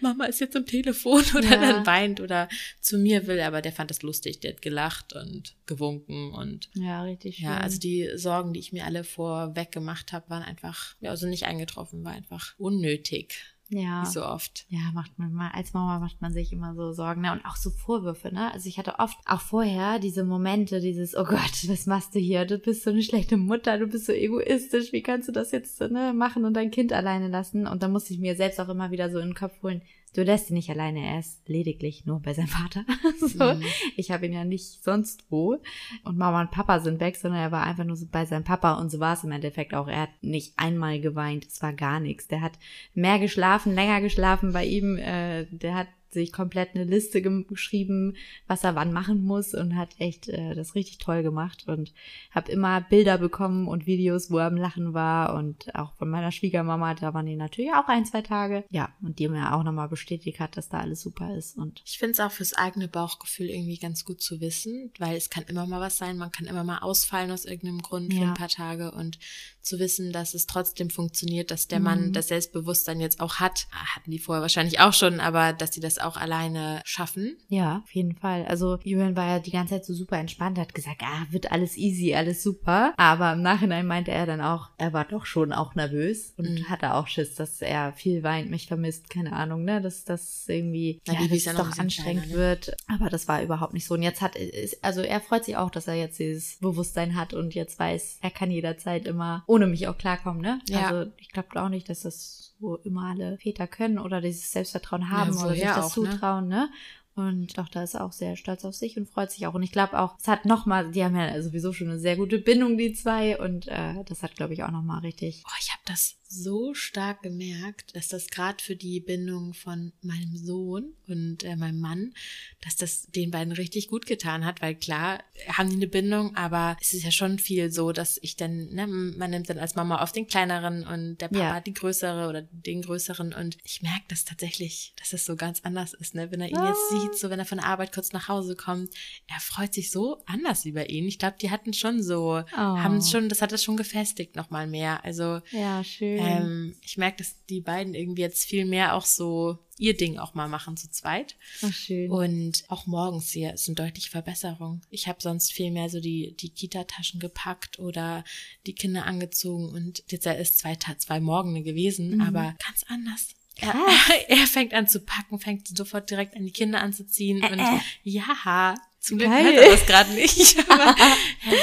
Mama ist jetzt am Telefon oder Ja. dann weint oder zu mir will, aber der fand das lustig, der hat gelacht und gewunken und Ja, richtig schön. ja, also die Sorgen, die ich mir alle vorweg gemacht habe, waren einfach, ja, also nicht eingetroffen, war einfach unnötig, ja. wie so oft. Ja, macht man mal, als Mama macht man sich immer so Sorgen, ne? Und auch so Vorwürfe, ne? Also ich hatte oft auch vorher diese Momente, dieses, oh Gott, was machst du hier? Du bist so eine schlechte Mutter, du bist so egoistisch, wie kannst du das jetzt ne, machen und dein Kind alleine lassen? Und da musste ich mir selbst auch immer wieder so in den Kopf holen, du lässt ihn nicht alleine, er ist lediglich nur bei seinem Vater. so. Mhm. Ich habe ihn ja nicht sonst wo. Und Mama und Papa sind weg, sondern er war einfach nur so bei seinem Papa und so war es im Endeffekt auch. Er hat nicht einmal geweint, es war gar nichts. Der hat mehr geschlafen, länger geschlafen bei ihm. Äh, der hat sich komplett eine Liste geschrieben, was er wann machen muss und hat echt äh, das richtig toll gemacht und habe immer Bilder bekommen und Videos, wo er am Lachen war und auch von meiner Schwiegermama, da waren die natürlich auch ein, zwei Tage. Ja, und die mir auch nochmal bestätigt hat, dass da alles super ist und Ich finde es auch fürs eigene Bauchgefühl irgendwie ganz gut zu wissen, weil es kann immer mal was sein, man kann immer mal ausfallen aus irgendeinem Grund für Ja. ein paar Tage und zu wissen, dass es trotzdem funktioniert, dass der Mhm. Mann das Selbstbewusstsein jetzt auch hat, hatten die vorher wahrscheinlich auch schon, aber dass die das auch alleine schaffen. Ja, auf jeden Fall. Also Julian war ja die ganze Zeit so super entspannt, hat gesagt, ah, wird alles easy, alles super. Aber im Nachhinein meinte er dann auch, er war doch schon auch nervös und Mhm. hatte auch Schiss, dass er viel weint, mich vermisst, keine Ahnung, ne, dass das irgendwie Na, ja, dass ja es doch anstrengend kleiner, ne? wird. Aber das war überhaupt nicht so. Und jetzt hat also er freut sich auch, dass er jetzt dieses Bewusstsein hat und jetzt weiß, er kann jederzeit immer ohne mich auch klarkommen, ne? Ja. Also ich glaube auch nicht, dass das so immer alle Väter können oder dieses Selbstvertrauen haben Ja, oder sich das auch, ne? zutrauen, ne? Und doch, da ist auch sehr stolz auf sich und freut sich auch. Und ich glaube auch, es hat nochmal, die haben ja sowieso schon eine sehr gute Bindung, die zwei. Und äh, das hat, glaube ich, auch nochmal richtig. Oh, ich habe das so stark gemerkt, dass das gerade für die Bindung von meinem Sohn und äh, meinem Mann, dass das den beiden richtig gut getan hat, weil klar haben die eine Bindung, aber es ist ja schon viel so, dass ich dann, ne, man nimmt dann als Mama auf den kleineren und der Papa Ja. die größere oder den größeren und ich merke das tatsächlich, dass es so ganz anders ist, ne, wenn er ihn jetzt sieht, so wenn er von der Arbeit kurz nach Hause kommt, er freut sich so anders über ihn. Ich glaube, die hatten schon so, Oh. haben schon, das hat das schon gefestigt nochmal mehr. Also Ja, schön. Ähm, ich merke, dass die beiden irgendwie jetzt viel mehr auch so ihr Ding auch mal machen zu zweit. Ach, schön. Und auch morgens hier ist eine deutliche Verbesserung. Ich habe sonst viel mehr so die, die Kita-Taschen gepackt oder die Kinder angezogen und jetzt ist zwei, zwei Morgene gewesen, Mhm. aber ganz anders. Er, er fängt an zu packen, fängt sofort direkt an die Kinder anzuziehen Äh, und äh. ja, Zum Glück Geil. hört er das gerade nicht. Aber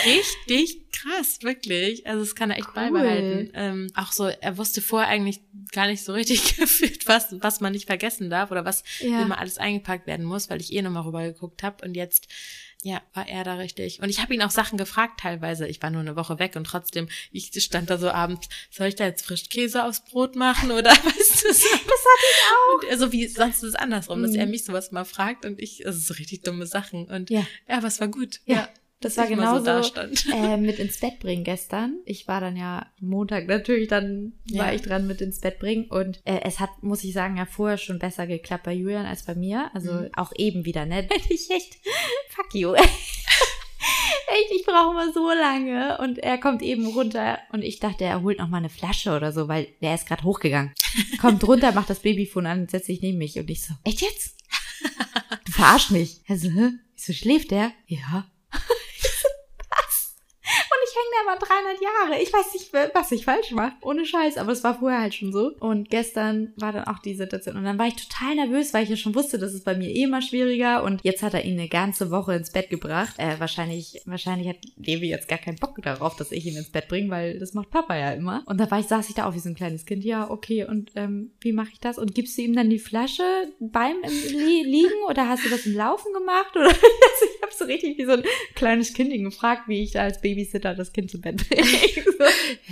richtig krass, wirklich. Also es kann er echt Cool. beibehalten. Ähm, auch so, er wusste vorher eigentlich gar nicht so richtig gefühlt, was, was man nicht vergessen darf oder was Ja. immer alles eingepackt werden muss, weil ich eh nochmal rübergeguckt habe. Und jetzt, ja, war er da richtig. Und ich habe ihn auch Sachen gefragt teilweise. Ich war nur eine Woche weg und trotzdem, ich stand da so abends, soll ich da jetzt Frischkäse aufs Brot machen oder weißt du? Das hatte ich auch. Und er so wie sonst ist es andersrum, dass Mhm. er mich sowas mal fragt und ich, also so richtig dumme Sachen. Und Ja. ja, aber es war gut. Ja, das war dass genauso so äh, mit ins Bett bringen gestern. Ich war dann ja Montag natürlich, dann war Ja. ich dran mit ins Bett bringen und äh, es hat, muss ich sagen, ja vorher schon besser geklappt bei Julian als bei mir. Also Mhm. auch eben wieder, ne? Ich echt, fuck you. echt, ich brauche mal so lange und er kommt eben runter und ich dachte, er holt noch mal eine Flasche oder so, weil der ist gerade hochgegangen. Kommt runter, macht das Babyfon an und setzt sich neben mich und ich so, echt jetzt? Du verarsch mich. Er so, hä? Ich so, schläft der? Ja. Mal 300 Jahre. Ich weiß nicht, was ich falsch mache. Ohne Scheiß. Aber es war vorher halt schon so. Und gestern war dann auch die Situation. Und dann war ich total nervös, weil ich ja schon wusste, das ist bei mir eh immer schwieriger. Und jetzt hat er ihn eine ganze Woche ins Bett gebracht. Äh, wahrscheinlich, wahrscheinlich hat Levi jetzt gar keinen Bock darauf, dass ich ihn ins Bett bringe, weil das macht Papa ja immer. Und da war ich, saß ich da auch wie so ein kleines Kind. Ja, okay. Und ähm, wie mache ich das? Und gibst du ihm dann die Flasche beim im Li Liegen oder hast du das im Laufen gemacht? Oder habe so richtig wie so ein kleines Kind ihn gefragt, wie ich da als Babysitter das Kind zu Bett bringe. so.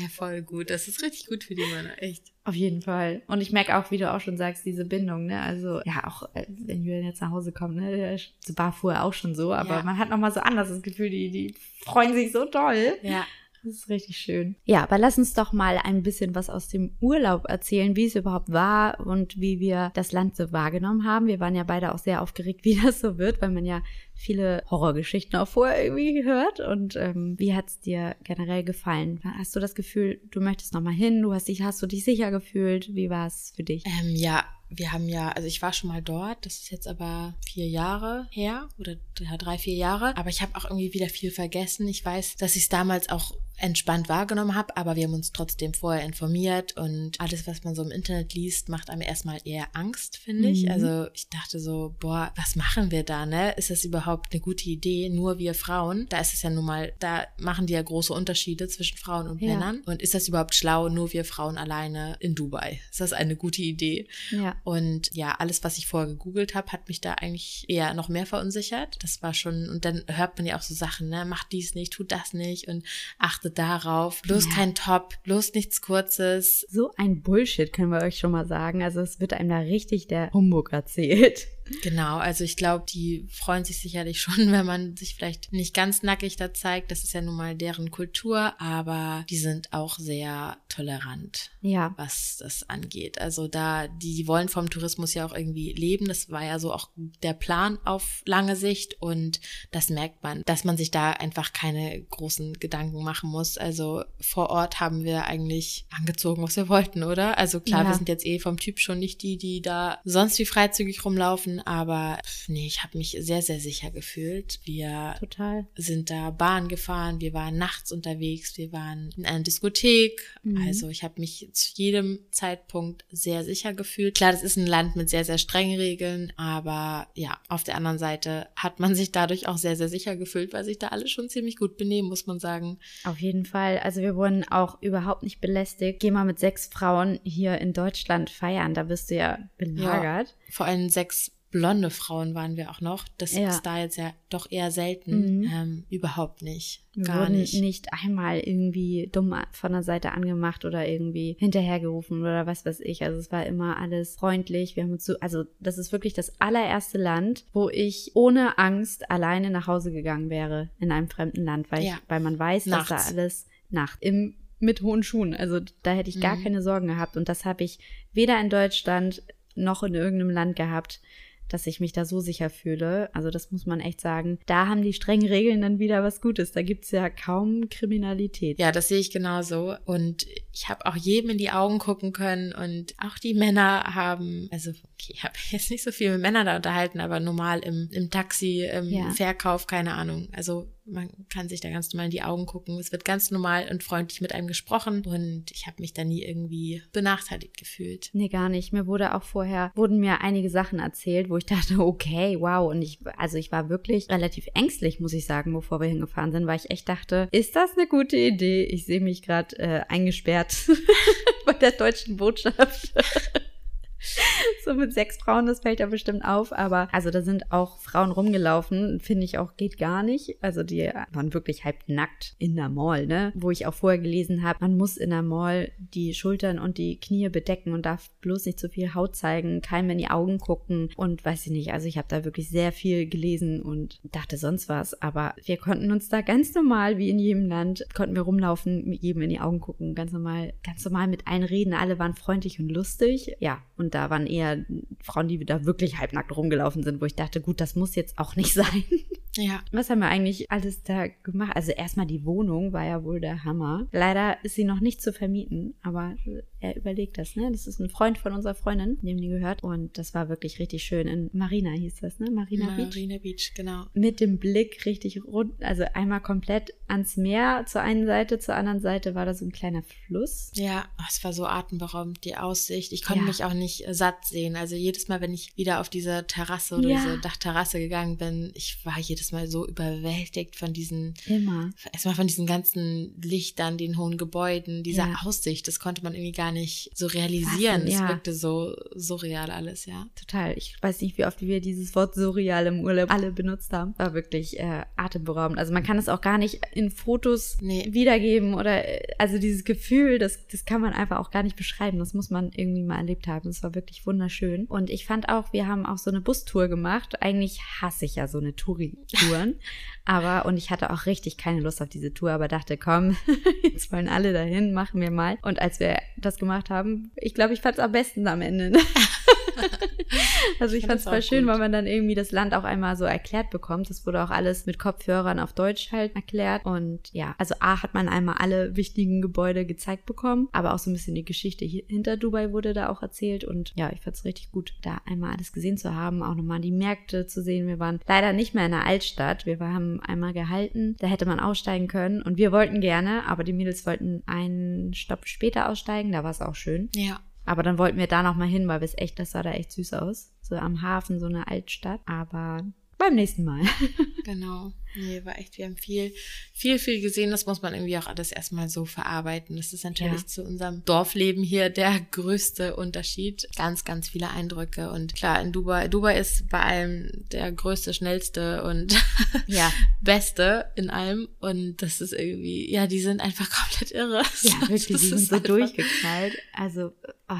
Ja, voll gut. Das ist richtig gut für die Männer, echt. Auf jeden Fall. Und ich merke auch, wie du auch schon sagst, diese Bindung, ne? Also, ja, auch äh, wenn Julian jetzt nach Hause kommt, ne? Der war vorher auch schon so, aber Ja. man hat nochmal so anders das Gefühl, die, die freuen sich so toll. Ja. Das ist richtig schön. Ja, aber lass uns doch mal ein bisschen was aus dem Urlaub erzählen, wie es überhaupt war und wie wir das Land so wahrgenommen haben. Wir waren ja beide auch sehr aufgeregt, wie das so wird, weil man ja viele Horrorgeschichten auch vorher irgendwie hört. Und ähm, wie hat's dir generell gefallen? Hast du das Gefühl, du möchtest nochmal hin? Du hast dich, hast du dich sicher gefühlt? Wie war es für dich? Ähm, ja, wir haben ja, also ich war schon mal dort, das ist jetzt aber vier Jahre her oder drei, vier Jahre. Aber ich habe auch irgendwie wieder viel vergessen. Ich weiß, dass ich es damals auch entspannt wahrgenommen habe, aber wir haben uns trotzdem vorher informiert und alles, was man so im Internet liest, macht einem erstmal eher Angst, finde ich. Mhm. Also ich dachte so, boah, was machen wir da, ne? Ist das überhaupt eine gute Idee? Nur wir Frauen, da ist es ja nun mal, da machen die ja große Unterschiede zwischen Frauen und Ja. Männern. Und ist das überhaupt schlau, nur wir Frauen alleine in Dubai? Ist das eine gute Idee? Ja. Und ja, alles, was ich vorher gegoogelt habe, hat mich da eigentlich eher noch mehr verunsichert. Das war schon, und dann hört man ja auch so Sachen, ne, mach dies nicht, tu das nicht und achte darauf. Bloß Ja. kein Top, bloß nichts Kurzes. So ein Bullshit können wir euch schon mal sagen. Also es wird einem da richtig der Humbug erzählt. Genau, also ich glaube, die freuen sich sicherlich schon, wenn man sich vielleicht nicht ganz nackig da zeigt. Das ist ja nun mal deren Kultur, aber die sind auch sehr tolerant. Ja. was das angeht. Also da, die, wollen vom Tourismus ja auch irgendwie leben. Das war ja so auch der Plan auf lange Sicht und das merkt man, dass man sich da einfach keine großen Gedanken machen muss. Also vor Ort haben wir eigentlich angezogen, was wir wollten, oder? Also klar, Ja. wir sind jetzt eh vom Typ schon nicht die, die da sonst wie freizügig rumlaufen, aber nee, ich habe mich sehr, sehr sicher gefühlt. Wir Total. sind da Bahn gefahren, wir waren nachts unterwegs, wir waren in einer Diskothek. Mhm. Also ich habe mich zu jedem Zeitpunkt sehr sicher gefühlt. Klar, das ist ein Land mit sehr, sehr strengen Regeln, aber ja, auf der anderen Seite hat man sich dadurch auch sehr, sehr sicher gefühlt, weil sich da alle schon ziemlich gut benehmen, muss man sagen. Auf jeden Fall. Also wir wurden auch überhaupt nicht belästigt. Geh mal mit sechs Frauen hier in Deutschland feiern, da bist du ja belagert. Vor allem sechs blonde Frauen waren wir auch noch. Das Ja. ist da jetzt ja doch eher selten. Mhm. Ähm, überhaupt nicht. Wir Gar nicht. nicht. einmal irgendwie dumm von der Seite angemacht oder irgendwie hinterhergerufen oder was weiß ich. Also es war immer alles freundlich. Wir haben uns so, also das ist wirklich das allererste Land, wo ich ohne Angst alleine nach Hause gegangen wäre in einem fremden Land, weil, Ja. ich, weil man weiß, dass Nachts. da alles Nacht im mit hohen Schuhen. Also da hätte ich gar Mhm. keine Sorgen gehabt und das habe ich weder in Deutschland noch in irgendeinem Land gehabt dass ich mich da so sicher fühle. Also das muss man echt sagen. Da haben die strengen Regeln dann wieder was Gutes. Da gibt's ja kaum Kriminalität. Ja, das sehe ich genauso. Und ich habe auch jedem in die Augen gucken können. Und auch die Männer haben, also okay, ich habe jetzt nicht so viel mit Männern da unterhalten, aber normal im, im Taxi, im Ja. Verkauf, keine Ahnung. Also man kann sich da ganz normal in die Augen gucken. Es wird ganz normal und freundlich mit einem gesprochen und ich habe mich da nie irgendwie benachteiligt gefühlt. Nee, gar nicht. Mir wurde auch vorher, wurden mir einige Sachen erzählt, wo ich dachte, okay, wow. Und ich, also ich war wirklich relativ ängstlich, muss ich sagen, bevor wir hingefahren sind, weil ich echt dachte, ist das eine gute Idee? Ich sehe mich gerade äh, eingesperrt bei der deutschen Botschaft. so mit sechs Frauen, das fällt ja bestimmt auf. Aber also da sind auch Frauen rumgelaufen, finde ich auch geht gar nicht. Also die waren wirklich halb nackt in der Mall, ne? Wo ich auch vorher gelesen habe, man muss in der Mall die Schultern und die Knie bedecken und darf bloß nicht zu viel Haut zeigen, keinem in die Augen gucken und weiß ich nicht. Also ich habe da wirklich sehr viel gelesen und dachte sonst was. Aber wir konnten uns da ganz normal, wie in jedem Land, konnten wir rumlaufen, mit jedem in die Augen gucken, ganz normal, ganz normal mit allen reden. Alle waren freundlich und lustig. Ja, und da waren eher Frauen, die da wirklich halbnackt rumgelaufen sind, wo ich dachte, gut, das muss jetzt auch nicht sein. Ja. Was haben wir eigentlich alles da gemacht? Also erstmal die Wohnung war ja wohl der Hammer. Leider ist sie noch nicht zu vermieten, aber er überlegt das, ne? Das ist ein Freund von unserer Freundin, dem die gehört. Und das war wirklich richtig schön. In Marina hieß das, ne? Marina, Marina Beach. Marina Beach, genau. Mit dem Blick richtig rund, also einmal komplett ans Meer zur einen Seite, zur anderen Seite war da so ein kleiner Fluss. Ja, oh, es war so atemberaubend, die Aussicht. Ich konnte ja. mich auch nicht satt sehen. Also jedes Mal, wenn ich wieder auf diese Terrasse oder ja. diese Dachterrasse gegangen bin, ich war jedes Mal so überwältigt von diesen, Immer. erstmal von diesen ganzen Lichtern, den hohen Gebäuden, dieser ja. Aussicht. Das konnte man irgendwie gar nicht so realisieren. Es wirkte so surreal alles, ja. Total. Ich weiß nicht, wie oft wir dieses Wort surreal im Urlaub alle benutzt haben. War wirklich äh, atemberaubend. Also man kann es auch gar nicht in Fotos nee. wiedergeben oder äh, also dieses Gefühl, das, das kann man einfach auch gar nicht beschreiben. Das muss man irgendwie mal erlebt haben. Es war wirklich wunderschön. Und ich fand auch, wir haben auch so eine Bustour gemacht. Eigentlich hasse ich ja so eine Touri-Touren. aber, und ich hatte auch richtig keine Lust auf diese Tour, aber dachte, komm, jetzt wollen alle dahin, machen wir mal. Und als wir das gemacht haben, ich glaube, ich fand es am besten am Ende. also ich, fand es voll schön, gut. weil man dann irgendwie das Land auch einmal so erklärt bekommt. Das wurde auch alles mit Kopfhörern auf Deutsch halt erklärt. Und ja, also A hat man einmal alle wichtigen Gebäude gezeigt bekommen, aber auch so ein bisschen die Geschichte hinter Dubai wurde da auch erzählt. Und ja, ich fand es richtig gut, da einmal alles gesehen zu haben, auch nochmal die Märkte zu sehen. Wir waren leider nicht mehr in der Altstadt. Wir haben einmal gehalten. Da hätte man aussteigen können. Und wir wollten gerne, aber die Mädels wollten einen Stopp später aussteigen. Da war es auch schön. Ja. Aber dann wollten wir da noch mal hin, weil es echt, das sah da echt süß aus. So am Hafen, so eine Altstadt. Aber beim nächsten Mal. genau. Nee, war echt, wir haben viel, viel, viel gesehen. Das muss man irgendwie auch alles erstmal so verarbeiten. Das ist natürlich ja. zu unserem Dorfleben hier der größte Unterschied. Ganz, ganz viele Eindrücke. Und klar, in Dubai, Dubai ist bei allem der größte, schnellste und ja. beste in allem. Und das ist irgendwie, ja, die sind einfach komplett irre. Ja, wirklich, die sind so durchgeknallt. Also, oh.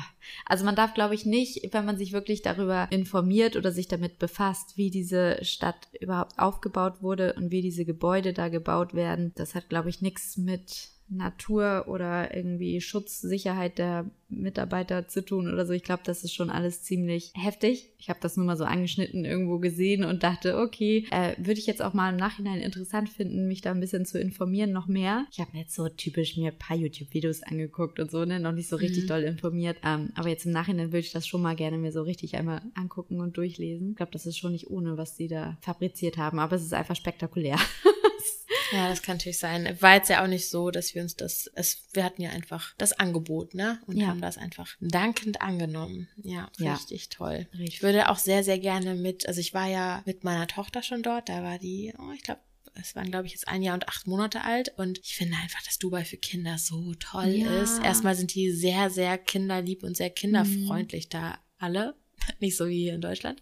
also man darf, glaube ich, nicht, wenn man sich wirklich darüber informiert oder sich damit befasst, wie diese Stadt überhaupt aufgebaut wurde und wie diese Gebäude da gebaut werden. Das hat, glaube ich, nichts mit Natur oder irgendwie Schutzsicherheit der Mitarbeiter zu tun oder so. Ich glaube, das ist schon alles ziemlich heftig. Ich habe das nur mal so angeschnitten irgendwo gesehen und dachte, okay, äh, würde ich jetzt auch mal im Nachhinein interessant finden, mich da ein bisschen zu informieren, noch mehr. Ich habe mir jetzt so typisch mir ein paar YouTube-Videos angeguckt und so, ne, noch nicht so richtig mhm. doll informiert. Ähm, aber jetzt im Nachhinein würde ich das schon mal gerne mir so richtig einmal angucken und durchlesen. Ich glaube, das ist schon nicht ohne, was die da fabriziert haben, aber es ist einfach spektakulär. Ja, das kann natürlich sein. War jetzt ja auch nicht so, dass wir uns das, es, wir hatten ja einfach das Angebot, ne? Und ja. haben das einfach dankend angenommen. Ja, ja. richtig toll. Richtig. Ich würde auch sehr, sehr gerne mit, also ich war ja mit meiner Tochter schon dort, da war die, oh, ich glaube, es waren, glaube ich, jetzt ein Jahr und acht Monate alt. Und ich finde einfach, dass Dubai für Kinder so toll ja. ist. Erstmal sind die sehr, sehr kinderlieb und sehr kinderfreundlich mhm. da alle. nicht so wie hier in Deutschland.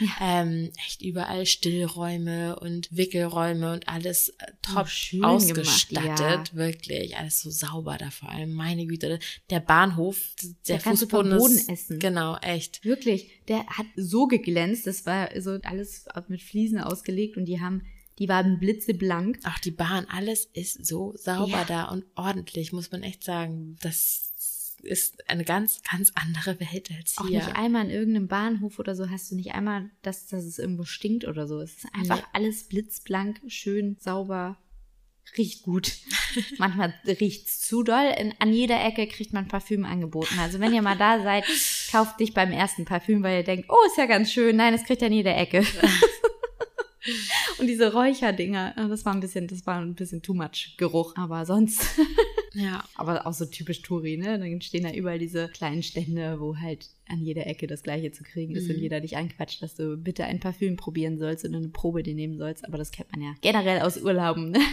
Ja. Ähm, echt überall Stillräume und Wickelräume und alles äh, top oh, ausgestattet, gemacht, ja. wirklich. Alles so sauber da vor allem. Meine Güte, der Bahnhof, der, der Fußboden Boden ist, essen. Genau, echt. Wirklich, der hat so geglänzt. Das war so alles mit Fliesen ausgelegt und die haben die waren blitzeblank. Ach, die Bahn, alles ist so sauber ja. da und ordentlich, muss man echt sagen. Das ist eine ganz, ganz andere Welt als hier. Auch nicht einmal in irgendeinem Bahnhof oder so hast du nicht einmal, dass, dass es irgendwo stinkt oder so. Es ist einfach nee. alles blitzblank, schön, sauber, riecht gut. Manchmal riecht es zu doll. In, an jeder Ecke kriegt man Parfüm angeboten. Also wenn ihr mal da seid, kauft dich beim ersten Parfüm, weil ihr denkt, oh, ist ja ganz schön. Nein, es kriegt ja an jeder Ecke. Und Und diese Räucherdinger, das war ein bisschen, das war ein bisschen too much Geruch. Aber sonst. Ja. Aber auch so typisch Touri, ne? Dann stehen da überall diese kleinen Stände, wo halt an jeder Ecke das Gleiche zu kriegen ist Mhm. und jeder dich anquatscht, dass du bitte ein Parfüm probieren sollst und eine Probe dir nehmen sollst. Aber das kennt man ja generell aus Urlauben. Ne?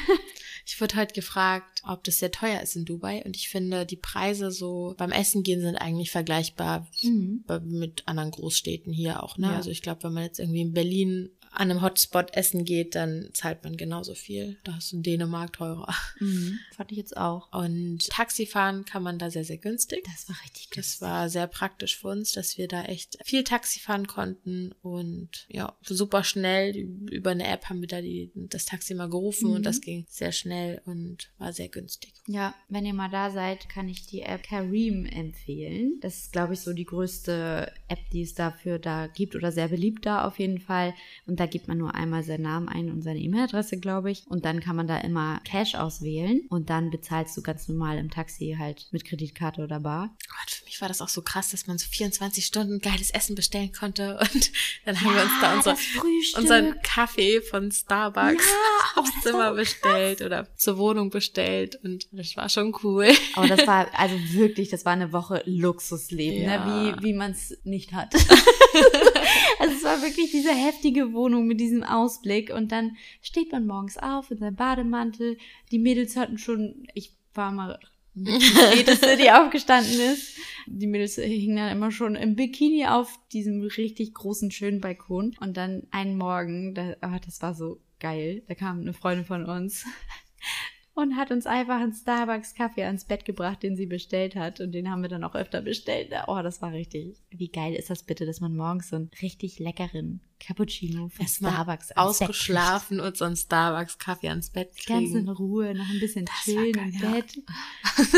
Ich wurde heute gefragt, ob das sehr teuer ist in Dubai. Und ich finde, die Preise so beim Essen gehen sind eigentlich vergleichbar Mhm. mit anderen Großstädten hier auch. Ne? Ja. Also ich glaube, wenn man jetzt irgendwie in Berlin an einem Hotspot essen geht, dann zahlt man genauso viel. Da ist in Dänemark teurer. Mhm. Fand ich jetzt auch. Und Taxifahren kann man da sehr, sehr günstig. Das war richtig Das war sehr praktisch für uns, dass wir da echt viel Taxi fahren konnten und ja, super schnell. Über eine App haben wir da die, das Taxi mal gerufen Mhm. und das ging sehr schnell und war sehr günstig. Ja, wenn ihr mal da seid, kann ich die App Kareem empfehlen. Das ist, glaube ich, so die größte App, die es dafür da gibt oder sehr beliebt da auf jeden Fall. Und da gibt man nur einmal seinen Namen ein und seine E-Mail-Adresse, glaube ich. Und dann kann man da immer Cash auswählen und dann bezahlst du ganz normal im Taxi halt mit Kreditkarte oder Bar. Gott, für mich war das auch so krass, dass man so 24 Stunden geiles Essen bestellen konnte und dann haben wir uns da unser, unseren Kaffee von Starbucks Ja, aufs Zimmer bestellt oder zur Wohnung bestellt und das war schon cool. Aber das war also wirklich, das war eine Woche Luxusleben, Ja. ne? wie, wie man es nicht hat. Also es war wirklich diese heftige Wohnung mit diesem Ausblick und dann steht man morgens auf in seinem Bademantel. Die Mädels hatten schon, ich war mal die späteste, die aufgestanden ist. Die Mädels hingen dann immer schon im Bikini auf diesem richtig großen, schönen Balkon. Und dann einen Morgen, da, ah, das war so geil, da kam eine Freundin von uns und hat uns einfach einen Starbucks Kaffee ans Bett gebracht, den sie bestellt hat. Und den haben wir dann auch öfter bestellt. Oh, das war richtig. Wie geil ist das bitte, dass man morgens so einen richtig leckeren Cappuccino von Erstmal Starbucks ans ausgeschlafen und so einen Starbucks Kaffee ans Bett kriegt. Ganz in kriegen. Ruhe, noch ein bisschen Das chillen im Bett.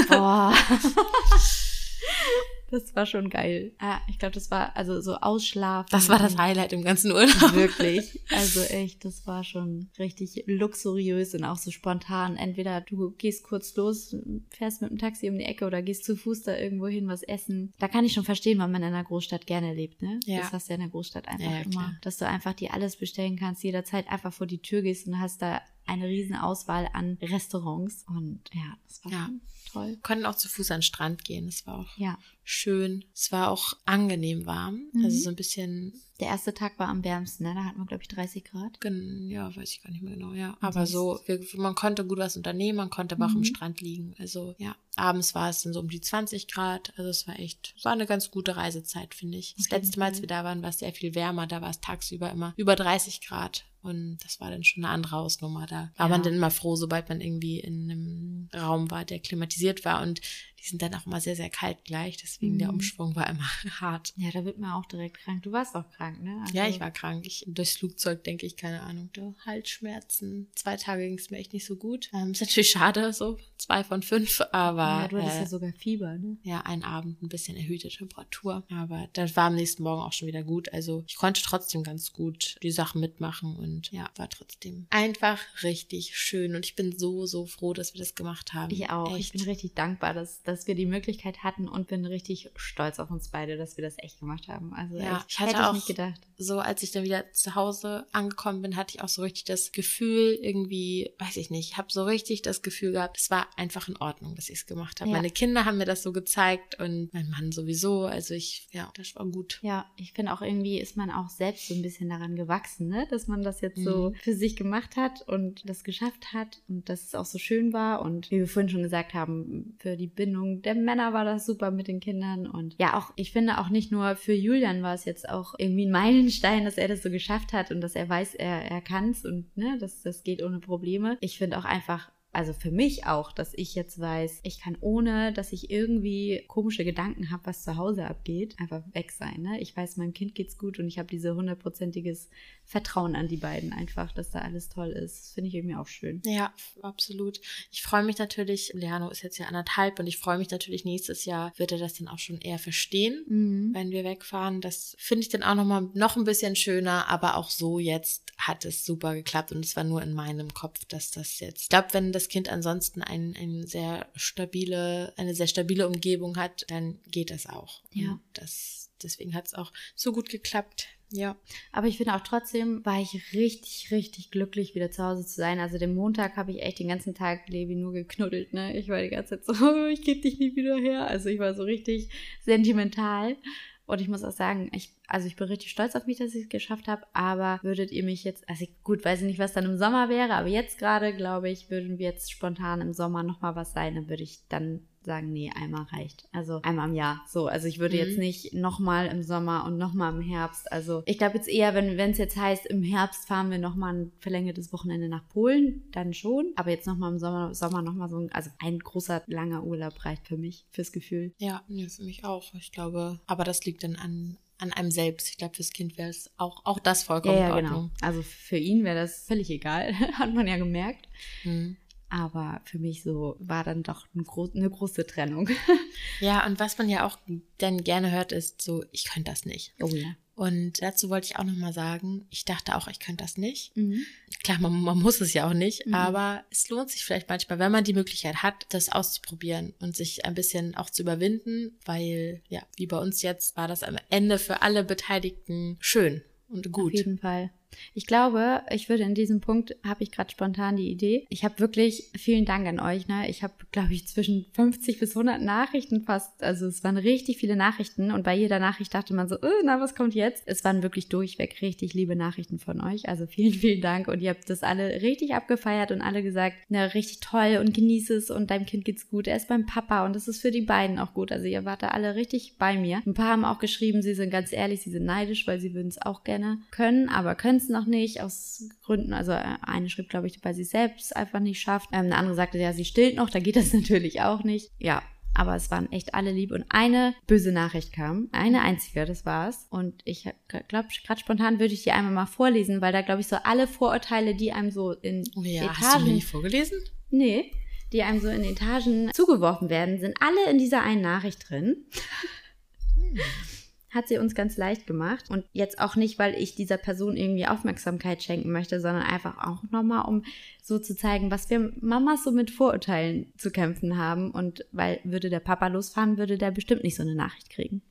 Boah. Das war schon geil. Ah, ich glaube, das war also so ausschlafen. Das war das Highlight im ganzen Urlaub. Wirklich. Also echt, das war schon richtig luxuriös und auch so spontan. Entweder du gehst kurz los, fährst mit dem Taxi um die Ecke oder gehst zu Fuß da irgendwo hin was essen. Da kann ich schon verstehen, weil man in einer Großstadt gerne lebt, ne? Ja. Das hast du ja in der Großstadt einfach Ja, ja, immer. Dass du einfach dir alles bestellen kannst, jederzeit einfach vor die Tür gehst und hast da eine riesen Auswahl an Restaurants. Und ja, das war Ja. schon toll. Wir konnten auch zu Fuß an den Strand gehen. Es war auch Ja. schön. Es war auch angenehm warm. Mhm. Also so ein bisschen, Der erste Tag war am wärmsten, ne? Da hatten wir, glaube ich, 30 Grad. gen- ja, weiß ich gar nicht mehr genau, ja. Aber so, wir, man konnte gut was unternehmen, man konnte aber auch am Mhm. Strand liegen. Also ja, abends war es dann so um die 20 Grad. Also es war echt, es war eine ganz gute Reisezeit, finde ich. Das letzte Mal, als wir da waren, war es sehr viel wärmer. Da war es tagsüber immer über 30 Grad. Und das war dann schon eine andere Hausnummer. Da war Ja. man dann immer froh, sobald man irgendwie in einem Raum war, der klimatisiert war. Und die sind dann auch immer sehr, sehr kalt gleich. Deswegen der Mhm. Umschwung war immer hart. Ja, da wird man auch direkt krank. Du warst auch krank, ne? Also- Ja, ich war krank. Ich, durchs Flugzeug denke ich, keine Ahnung, da Halsschmerzen. Zwei Tage ging es mir echt nicht so gut. Ähm, ist natürlich schade, so zwei von fünf, aber Ja, du hattest äh, ja sogar Fieber, ne? ja, ein Abend ein bisschen erhöhte Temperatur. Aber das war am nächsten Morgen auch schon wieder gut. Also ich konnte trotzdem ganz gut die Sachen mitmachen und ja, war trotzdem einfach richtig schön. Und ich bin so, so froh, dass wir das gemacht haben. Ich auch. Ich Echt. bin richtig dankbar, dass, dass wir die Möglichkeit hatten und bin richtig stolz auf uns beide, dass wir das echt gemacht haben. Also Ja, echt, ich hatte hätte auch- ich nicht gedacht. so als ich dann wieder zu Hause angekommen bin, hatte ich auch so richtig das Gefühl, irgendwie, weiß ich nicht, ich habe so richtig das Gefühl gehabt, es war einfach in Ordnung, dass ich es gemacht habe. Ja. Meine Kinder haben mir das so gezeigt und mein Mann sowieso. Also ich, ja, das war gut. Ja, ich finde auch irgendwie ist man auch selbst so ein bisschen daran gewachsen, ne? dass man das jetzt so Mhm. für sich gemacht hat und das geschafft hat und dass es auch so schön war. Und wie wir vorhin schon gesagt haben, für die Bindung der Männer war das super mit den Kindern. Und ja, auch, ich finde auch nicht nur für Julian war es jetzt auch irgendwie ein Meilenstein, dass er das so geschafft hat und dass er weiß, er, er kann's und ne, dass das geht ohne Probleme. Ich finde auch einfach also für mich auch, dass ich jetzt weiß, ich kann ohne, dass ich irgendwie komische Gedanken habe, was zu Hause abgeht, einfach weg sein. Ne? Ich weiß, meinem Kind geht's gut und ich habe diese hundertprozentiges Vertrauen an die beiden einfach, dass da alles toll ist. Das finde ich irgendwie auch schön. Ja, absolut. Ich freue mich natürlich, Leano ist jetzt ja anderthalb und ich freue mich natürlich, nächstes Jahr wird er das dann auch schon eher verstehen. Mhm. wenn wir wegfahren. Das finde ich dann auch noch mal noch ein bisschen schöner, aber auch so jetzt hat es super geklappt und es war nur in meinem Kopf, dass das jetzt. Ich glaube, wenn das Kind ansonsten ein, ein sehr stabile, eine sehr stabile Umgebung hat, dann geht das auch. Ja. Und das deswegen hat es auch so gut geklappt Ja. Aber ich finde auch trotzdem, war ich richtig, richtig glücklich, wieder zu Hause zu sein. Also den Montag habe ich echt den ganzen Tag Levi nur geknuddelt, ne? Ich war die ganze Zeit so, oh, ich gebe dich nie wieder her. Also ich war so richtig sentimental. Und ich muss auch sagen, ich, also ich bin richtig stolz auf mich, dass ich es geschafft habe. Aber würdet ihr mich jetzt, also ich, gut, weiß ich nicht, was dann im Sommer wäre, aber jetzt gerade, glaube ich, würden wir jetzt spontan im Sommer nochmal was sein, dann würde ich dann sagen, nee, einmal reicht. Also einmal im Jahr. So, also ich würde mhm. jetzt nicht nochmal im Sommer und nochmal im Herbst. Also ich glaube jetzt eher, wenn es jetzt heißt, im Herbst fahren wir nochmal ein verlängertes Wochenende nach Polen, dann schon. Aber jetzt nochmal im Sommer, Sommer nochmal so ein, also ein großer, langer Urlaub reicht für mich, fürs Gefühl. Ja, ja, für mich auch. Ich glaube, aber das liegt dann an, an einem selbst. Ich glaube, fürs Kind wäre es auch, auch das vollkommen ja, ja, genau. Also für ihn wäre das völlig egal, hat man ja gemerkt. Mhm. Aber für mich so war dann doch eine, gro eine große Trennung. ja, und was man ja auch dann gerne hört, ist so, ich könnte das nicht. Oh ja. Und dazu wollte ich auch nochmal sagen, ich dachte auch, ich könnte das nicht. Mhm. Klar, man, man, muss es ja auch nicht, mhm. aber es lohnt sich vielleicht manchmal, wenn man die Möglichkeit hat, das auszuprobieren und sich ein bisschen auch zu überwinden, weil, ja, wie bei uns jetzt, war das am Ende für alle Beteiligten schön und gut. Auf jeden Fall. Ich glaube, ich würde in diesem Punkt, habe ich gerade spontan die Idee. Ich habe wirklich vielen Dank an euch. Ne? Ich habe, glaube ich, zwischen 50 bis 100 Nachrichten fast. Also es waren richtig viele Nachrichten und bei jeder Nachricht dachte man so, oh, na, was kommt jetzt? Es waren wirklich durchweg richtig liebe Nachrichten von euch. Also vielen, vielen Dank und ihr habt das alle richtig abgefeiert und alle gesagt, na, richtig toll und genieße es und deinem Kind geht's gut. Er ist beim Papa und das ist für die beiden auch gut. Also ihr wart da alle richtig bei mir. Ein paar haben auch geschrieben, sie sind ganz ehrlich, sie sind neidisch, weil sie würden es auch gerne können, aber können es noch nicht aus Gründen. Also äh, eine schrieb, glaube ich, weil sie selbst einfach nicht schafft. Ähm, eine andere sagte, ja, sie stillt noch, da geht das natürlich auch nicht. Ja, aber es waren echt alle lieb. Und eine böse Nachricht kam. Eine einzige, das war's. Und ich glaube, gerade spontan würde ich die einmal mal vorlesen, weil da, glaube ich, so alle Vorurteile, die einem so in oh ja, Etagen... Hast du mir nicht vorgelesen? Nee, die einem so in Etagen zugeworfen werden, sind alle in dieser einen Nachricht drin. Hm hat sie uns ganz leicht gemacht. Und jetzt auch nicht, weil ich dieser Person irgendwie Aufmerksamkeit schenken möchte, sondern einfach auch nochmal, um so zu zeigen, was wir Mamas so mit Vorurteilen zu kämpfen haben. Und weil würde der Papa losfahren, würde der bestimmt nicht so eine Nachricht kriegen.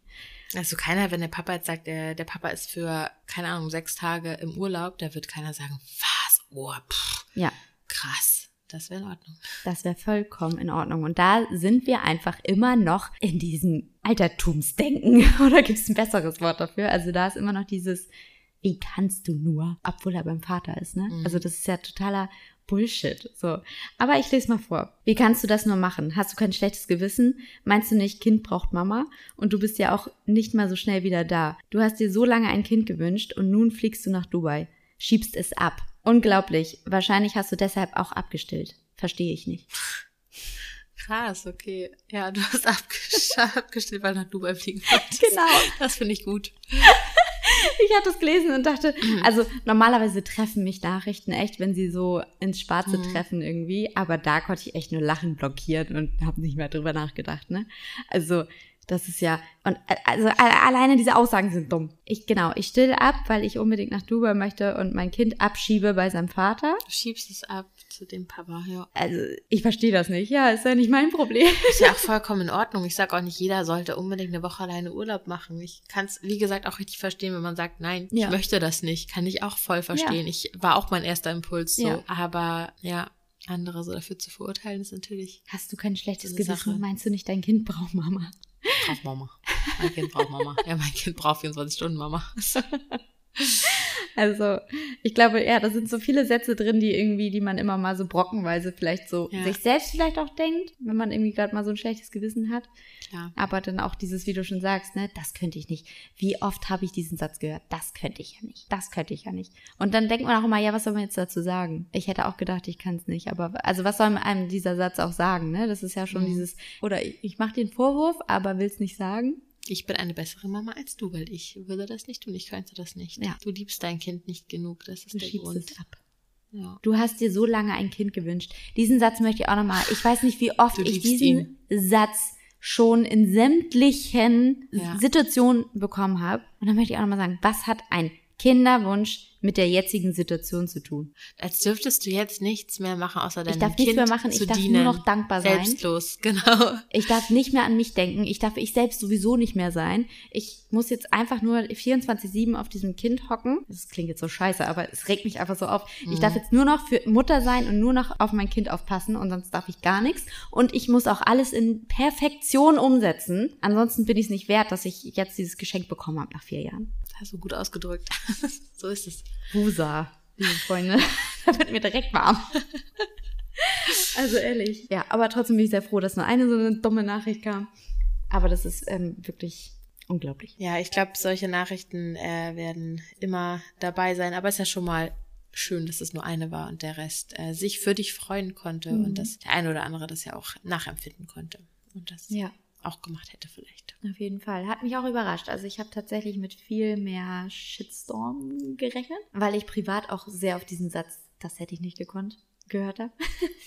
Also keiner, wenn der Papa jetzt sagt, der, der Papa ist für, keine Ahnung, sechs Tage im Urlaub, da wird keiner sagen, was? Oh, pff, ja. Krass. Das wäre in Ordnung. Das wäre vollkommen in Ordnung. Und da sind wir einfach immer noch in diesem Altertumsdenken. Oder gibt es ein besseres Wort dafür? Also da ist immer noch dieses, wie kannst du nur, obwohl er beim Vater ist, ne? Mhm. Also das ist ja totaler Bullshit. So. Aber ich lese mal vor. Wie kannst du das nur machen? Hast du kein schlechtes Gewissen? Meinst du nicht, Kind braucht Mama? Und du bist ja auch nicht mal so schnell wieder da. Du hast dir so lange ein Kind gewünscht und nun fliegst du nach Dubai. Schiebst es ab. Unglaublich. Wahrscheinlich hast du deshalb auch abgestillt. Verstehe ich nicht. Krass, okay. Ja, du hast abgestillt, weil nach Dubai fliegen wolltest. Genau. Das finde ich gut. ich hatte es gelesen und dachte, also normalerweise treffen mich Nachrichten echt, wenn sie so ins Schwarze mhm. treffen irgendwie, aber da konnte ich echt nur Lachen blockieren und habe nicht mehr drüber nachgedacht, ne? Also das ist ja, und also alleine diese Aussagen sind dumm. Ich, genau, ich stille ab, weil ich unbedingt nach Dubai möchte und mein Kind abschiebe bei seinem Vater. Du schiebst es ab zu dem Papa, ja. Also, ich verstehe das nicht. Ja, ist ja nicht mein Problem. Ist ja auch vollkommen in Ordnung. Ich sag auch nicht, jeder sollte unbedingt eine Woche alleine Urlaub machen. Ich kann es, wie gesagt, auch richtig verstehen, wenn man sagt, nein, ja. ich möchte das nicht. Kann ich auch voll verstehen. Ja. Ich war auch mein erster Impuls so. Ja. Aber ja, andere so dafür zu verurteilen, ist natürlich. Hast du kein schlechtes Gewissen? Sache. Meinst du nicht, dein Kind braucht Mama? Braucht Mama. Mein Kind braucht Mama. Ja, mein Kind braucht 24 Stunden Mama. Also, ich glaube, ja, da sind so viele Sätze drin, die irgendwie, die man immer mal so brockenweise vielleicht so ja. sich selbst vielleicht auch denkt, wenn man irgendwie gerade mal so ein schlechtes Gewissen hat. Klar. Aber dann auch dieses, wie du schon sagst, ne, das könnte ich nicht. Wie oft habe ich diesen Satz gehört? Das könnte ich ja nicht. Das könnte ich ja nicht. Und dann denkt man auch immer, ja, was soll man jetzt dazu sagen? Ich hätte auch gedacht, ich kann es nicht. Aber also was soll einem dieser Satz auch sagen? Ne? Das ist ja schon mhm. dieses, oder ich, ich mache den Vorwurf, aber will es nicht sagen. Ich bin eine bessere Mama als du, weil ich würde das nicht tun. Ich könnte das nicht. Ja. Du liebst dein Kind nicht genug. Das ist du der Grund. Es ab. Ja. Du hast dir so lange ein Kind gewünscht. Diesen Satz möchte ich auch nochmal. Ich weiß nicht, wie oft ich diesen ihn. Satz schon in sämtlichen ja. Situationen bekommen habe. Und dann möchte ich auch nochmal sagen, was hat ein Kinderwunsch mit der jetzigen Situation zu tun. Als dürftest du jetzt nichts mehr machen, außer deinem Ich darf kind nichts mehr machen, ich darf dienen. nur noch dankbar sein. Selbstlos, genau. Ich darf nicht mehr an mich denken. Ich darf ich selbst sowieso nicht mehr sein. Ich muss jetzt einfach nur 24-7 auf diesem Kind hocken. Das klingt jetzt so scheiße, aber es regt mich einfach so auf. Ich darf jetzt nur noch für Mutter sein und nur noch auf mein Kind aufpassen und sonst darf ich gar nichts. Und ich muss auch alles in Perfektion umsetzen. Ansonsten bin ich es nicht wert, dass ich jetzt dieses Geschenk bekommen habe nach vier Jahren. Hast du gut ausgedrückt. so ist es. Husa, liebe Freunde. da wird mir direkt warm. also ehrlich. Ja, aber trotzdem bin ich sehr froh, dass nur eine so eine dumme Nachricht kam. Aber das ist ähm, wirklich unglaublich. Ja, ich glaube, solche Nachrichten äh, werden immer dabei sein. Aber es ist ja schon mal schön, dass es nur eine war und der Rest äh, sich für dich freuen konnte Mhm. und dass der eine oder andere das ja auch nachempfinden konnte und das Ja. Auch gemacht hätte vielleicht. Auf jeden Fall. Hat mich auch überrascht. Also ich habe tatsächlich mit viel mehr Shitstorm gerechnet, weil ich privat auch sehr auf diesen Satz, das hätte ich nicht gekonnt, gehört habe.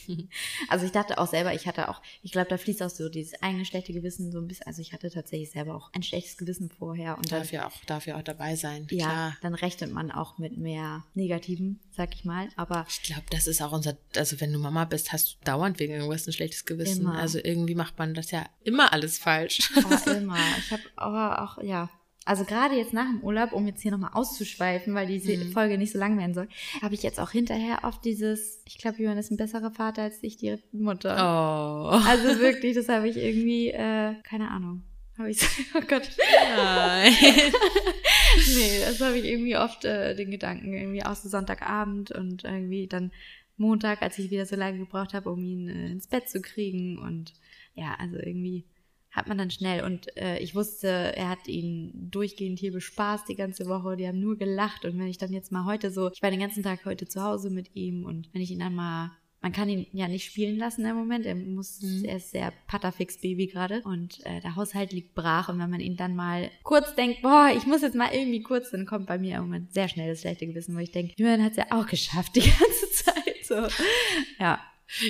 also ich dachte auch selber, ich hatte auch, ich glaube, da fließt auch so dieses eigene schlechte Gewissen so ein bisschen. Also ich hatte tatsächlich selber auch ein schlechtes Gewissen vorher und dann, Darf ja auch, darf ja auch dabei sein. ja, Klar. dann rechnet man auch mit mehr Negativen, sag ich mal. Aber Ich glaube, das ist auch unser, also wenn du Mama bist, hast du dauernd wegen irgendwas ein schlechtes Gewissen. Immer. Also irgendwie macht man das ja immer alles falsch. Oh, immer. Ich habe aber auch, ja. Also gerade jetzt nach dem Urlaub, um jetzt hier nochmal auszuschweifen, weil diese Mhm. Folge nicht so lang werden soll, habe ich jetzt auch hinterher oft dieses, ich glaube, Johann ist ein besserer Vater als ich, die Mutter. Oh. Also wirklich, das habe ich irgendwie, äh, keine Ahnung. Habe ich, oh Gott. Nein. nee, das habe ich irgendwie oft äh, den Gedanken, irgendwie auch so Sonntagabend und irgendwie dann Montag, als ich wieder so lange gebraucht habe, um ihn äh, ins Bett zu kriegen. Und ja, also irgendwie hat man dann schnell. Und äh, ich wusste, er hat ihn durchgehend hier bespaßt die ganze Woche. Die haben nur gelacht. Und wenn ich dann jetzt mal heute so, ich war den ganzen Tag heute zu Hause mit ihm und wenn ich ihn dann mal man kann ihn ja nicht spielen lassen im Moment. Er muss, Mhm. er ist sehr Patterfix-Baby gerade und äh, der Haushalt liegt brach. Und wenn man ihn dann mal kurz denkt, boah, ich muss jetzt mal irgendwie kurz, dann kommt bei mir im Moment sehr schnell das schlechte Gewissen, wo ich denke, Julian hat es ja auch geschafft die ganze Zeit. So, ja,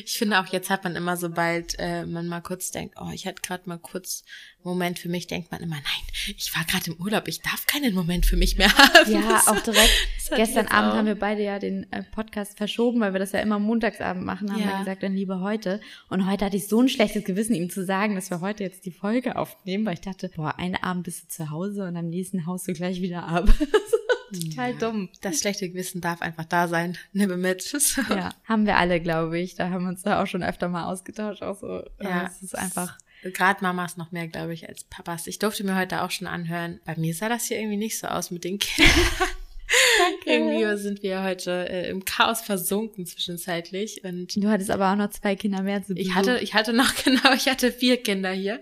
Ich finde auch, jetzt hat man immer, sobald äh, man mal kurz denkt, oh, ich hatte gerade mal kurz einen Moment für mich, denkt man immer, nein, ich war gerade im Urlaub, ich darf keinen Moment für mich mehr haben. ja, Das- auch direkt. Gestern Abend auch. haben wir beide ja den äh, Podcast verschoben, weil wir das ja immer montagsabend machen, haben Ja. wir gesagt, dann lieber heute. Und heute hatte ich so ein schlechtes Gewissen, ihm zu sagen, dass wir heute jetzt die Folge aufnehmen, weil ich dachte, boah, einen Abend bist du zu Hause und am nächsten haust du gleich wieder ab. Total Ja. dumm. Das schlechte Gewissen darf einfach da sein. Nimm mit. So. Ja, haben wir alle, glaube ich. Da haben wir uns da auch schon öfter mal ausgetauscht. Auch so, Ja. es ist einfach. Gerade Mamas noch mehr, glaube ich, als Papas. Ich durfte mir heute auch schon anhören. Bei mir sah das hier irgendwie nicht so aus mit den Kindern. Danke. irgendwie sind wir heute äh, im Chaos versunken zwischenzeitlich. Und Du hattest aber auch noch zwei Kinder mehr zu ich Besuch. hatte, ich hatte noch genau, ich hatte vier Kinder hier.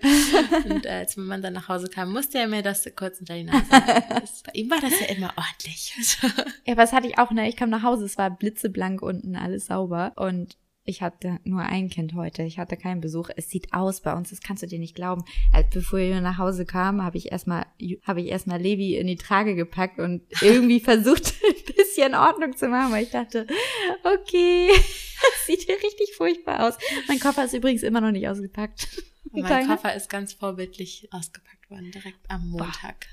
Und äh, als mein Mann dann nach Hause kam, musste er mir das kurz unter die Nase Bei ihm war das ja immer ordentlich. Ja, aber das hatte ich auch, ne? Ich kam nach Hause, es war blitzeblank unten, alles sauber. Und ich hatte nur ein Kind heute. Ich hatte keinen Besuch. Es sieht aus bei uns, das kannst du dir nicht glauben. Als bevor wir nach Hause kamen, habe ich erstmal, habe ich erstmal Levi in die Trage gepackt und irgendwie versucht, ein bisschen Ordnung zu machen, weil ich dachte, okay, das sieht hier richtig furchtbar aus. Mein Koffer ist übrigens immer noch nicht ausgepackt. Mein Deine? Koffer ist ganz vorbildlich ausgepackt worden, direkt am Montag.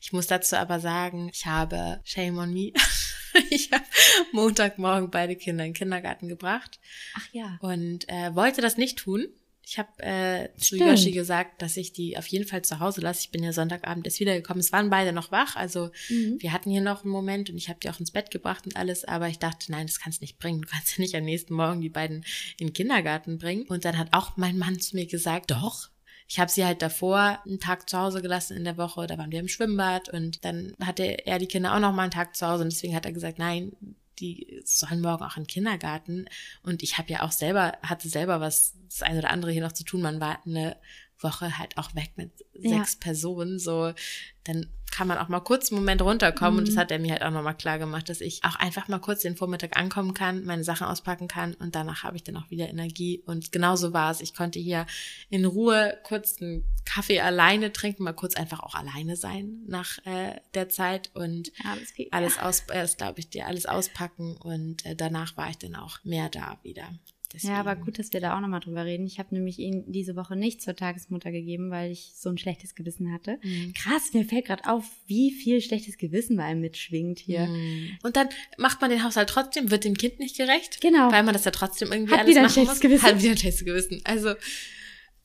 Ich muss dazu aber sagen, ich habe Shame on me. ich habe Montagmorgen beide Kinder in den Kindergarten gebracht Ach ja. und äh, wollte das nicht tun. Ich habe äh, zu Stimmt. Yoshi gesagt, dass ich die auf jeden Fall zu Hause lasse. Ich bin ja Sonntagabend erst wiedergekommen. Es waren beide noch wach, also Mhm. wir hatten hier noch einen Moment und ich habe die auch ins Bett gebracht und alles, aber ich dachte, nein, das kannst du nicht bringen. Du kannst ja nicht am nächsten Morgen die beiden in den Kindergarten bringen. Und dann hat auch mein Mann zu mir gesagt, doch. Ich habe sie halt davor einen Tag zu Hause gelassen in der Woche, da waren wir im Schwimmbad und dann hatte er die Kinder auch noch mal einen Tag zu Hause und deswegen hat er gesagt, nein, die sollen morgen auch in den Kindergarten. Und ich habe ja auch selber, hatte selber was, das eine oder andere hier noch zu tun. Man war eine Woche halt auch weg mit Ja. sechs Personen, so, dann kann man auch mal kurz einen Moment runterkommen. Und das Mhm. hat er mir halt auch nochmal klar gemacht, dass ich auch einfach mal kurz den Vormittag ankommen kann, meine Sachen auspacken kann und danach habe ich dann auch wieder Energie. Und genauso war es. Ich konnte hier in Ruhe kurz einen Kaffee alleine trinken, mal kurz einfach auch alleine sein nach äh, der Zeit und Alles, alles aus, äh, das glaube ich dir, alles auspacken und äh, danach war ich dann auch mehr da wieder. Deswegen. Ja, aber gut, dass wir da auch nochmal drüber reden. Ich habe nämlich ihn diese Woche nicht zur Tagesmutter gegeben, weil ich so ein schlechtes Gewissen hatte. Mhm. Krass, mir fällt gerade auf, wie viel schlechtes Gewissen bei einem mitschwingt hier. Mhm. Und dann macht man den Haushalt trotzdem, wird dem Kind nicht gerecht, Genau. weil man das ja trotzdem irgendwie Hat alles wieder ein machen schlechtes muss. Gewissen. Hat wieder ein schlechtes Gewissen. Also,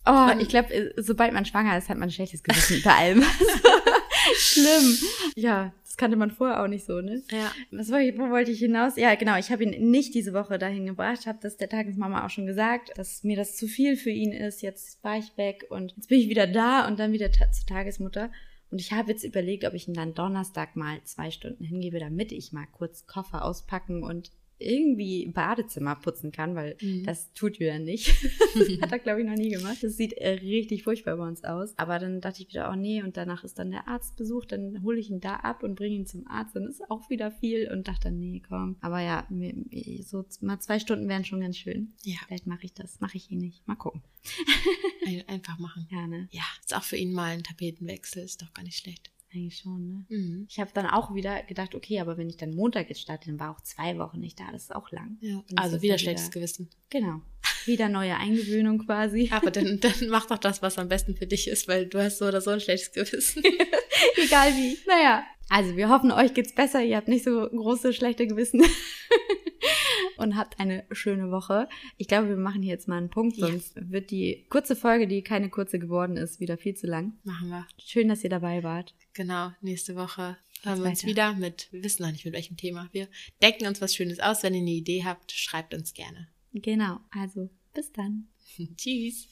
Oh, ich glaube, sobald man schwanger ist, hat man ein schlechtes Gewissen bei allem. Schlimm. Ja, das kannte man vorher auch nicht so, ne? ja. Was wollte ich, wo wollte ich hinaus? Ja, genau, ich habe ihn nicht diese Woche dahin gebracht, habe das der Tagesmama auch schon gesagt, dass mir das zu viel für ihn ist. Jetzt war ich weg und jetzt bin ich wieder da und dann wieder ta zur Tagesmutter. Und ich habe jetzt überlegt, ob ich ihn dann Donnerstag mal zwei Stunden hingebe, damit ich mal kurz Koffer auspacken und irgendwie Badezimmer putzen kann, weil Mhm. das tut Julia nicht. Hat er, glaube ich, noch nie gemacht. Das sieht äh, richtig furchtbar bei uns aus. Aber dann dachte ich wieder, oh nee, und danach ist dann der Arztbesuch, dann hole ich ihn da ab und bringe ihn zum Arzt, dann ist auch wieder viel und dachte dann, nee, komm. Aber ja, so mal zwei Stunden wären schon ganz schön. Ja, Vielleicht mache ich das, mache ich eh nicht. Mal gucken. ein- einfach machen. Ja, ne? Ja, ist auch für ihn mal ein Tapetenwechsel, ist doch gar nicht schlecht. Eigentlich schon, ne? Mhm. Ich habe dann auch wieder gedacht, okay, aber wenn ich dann Montag jetzt starte, dann war auch zwei Wochen nicht da. Das ist auch lang. Ja. Also wieder ja schlechtes wieder- Gewissen. Genau. Wieder neue Eingewöhnung quasi. Aber dann, dann mach doch das, was am besten für dich ist, weil du hast so oder so ein schlechtes Gewissen. Egal wie. Naja. Also wir hoffen, euch geht's besser. Ihr habt nicht so große schlechte Gewissen. Und habt eine schöne Woche. Ich glaube, wir machen hier jetzt mal einen Punkt, Ja. sonst wird die kurze Folge, die keine kurze geworden ist, wieder viel zu lang. Machen wir. Schön, dass ihr dabei wart. Genau, nächste Woche hören wir uns wieder mit, wir wissen noch nicht mit welchem Thema. Wir decken uns was Schönes aus. Wenn ihr eine Idee habt, schreibt uns gerne. Genau. Also, bis dann. Tschüss.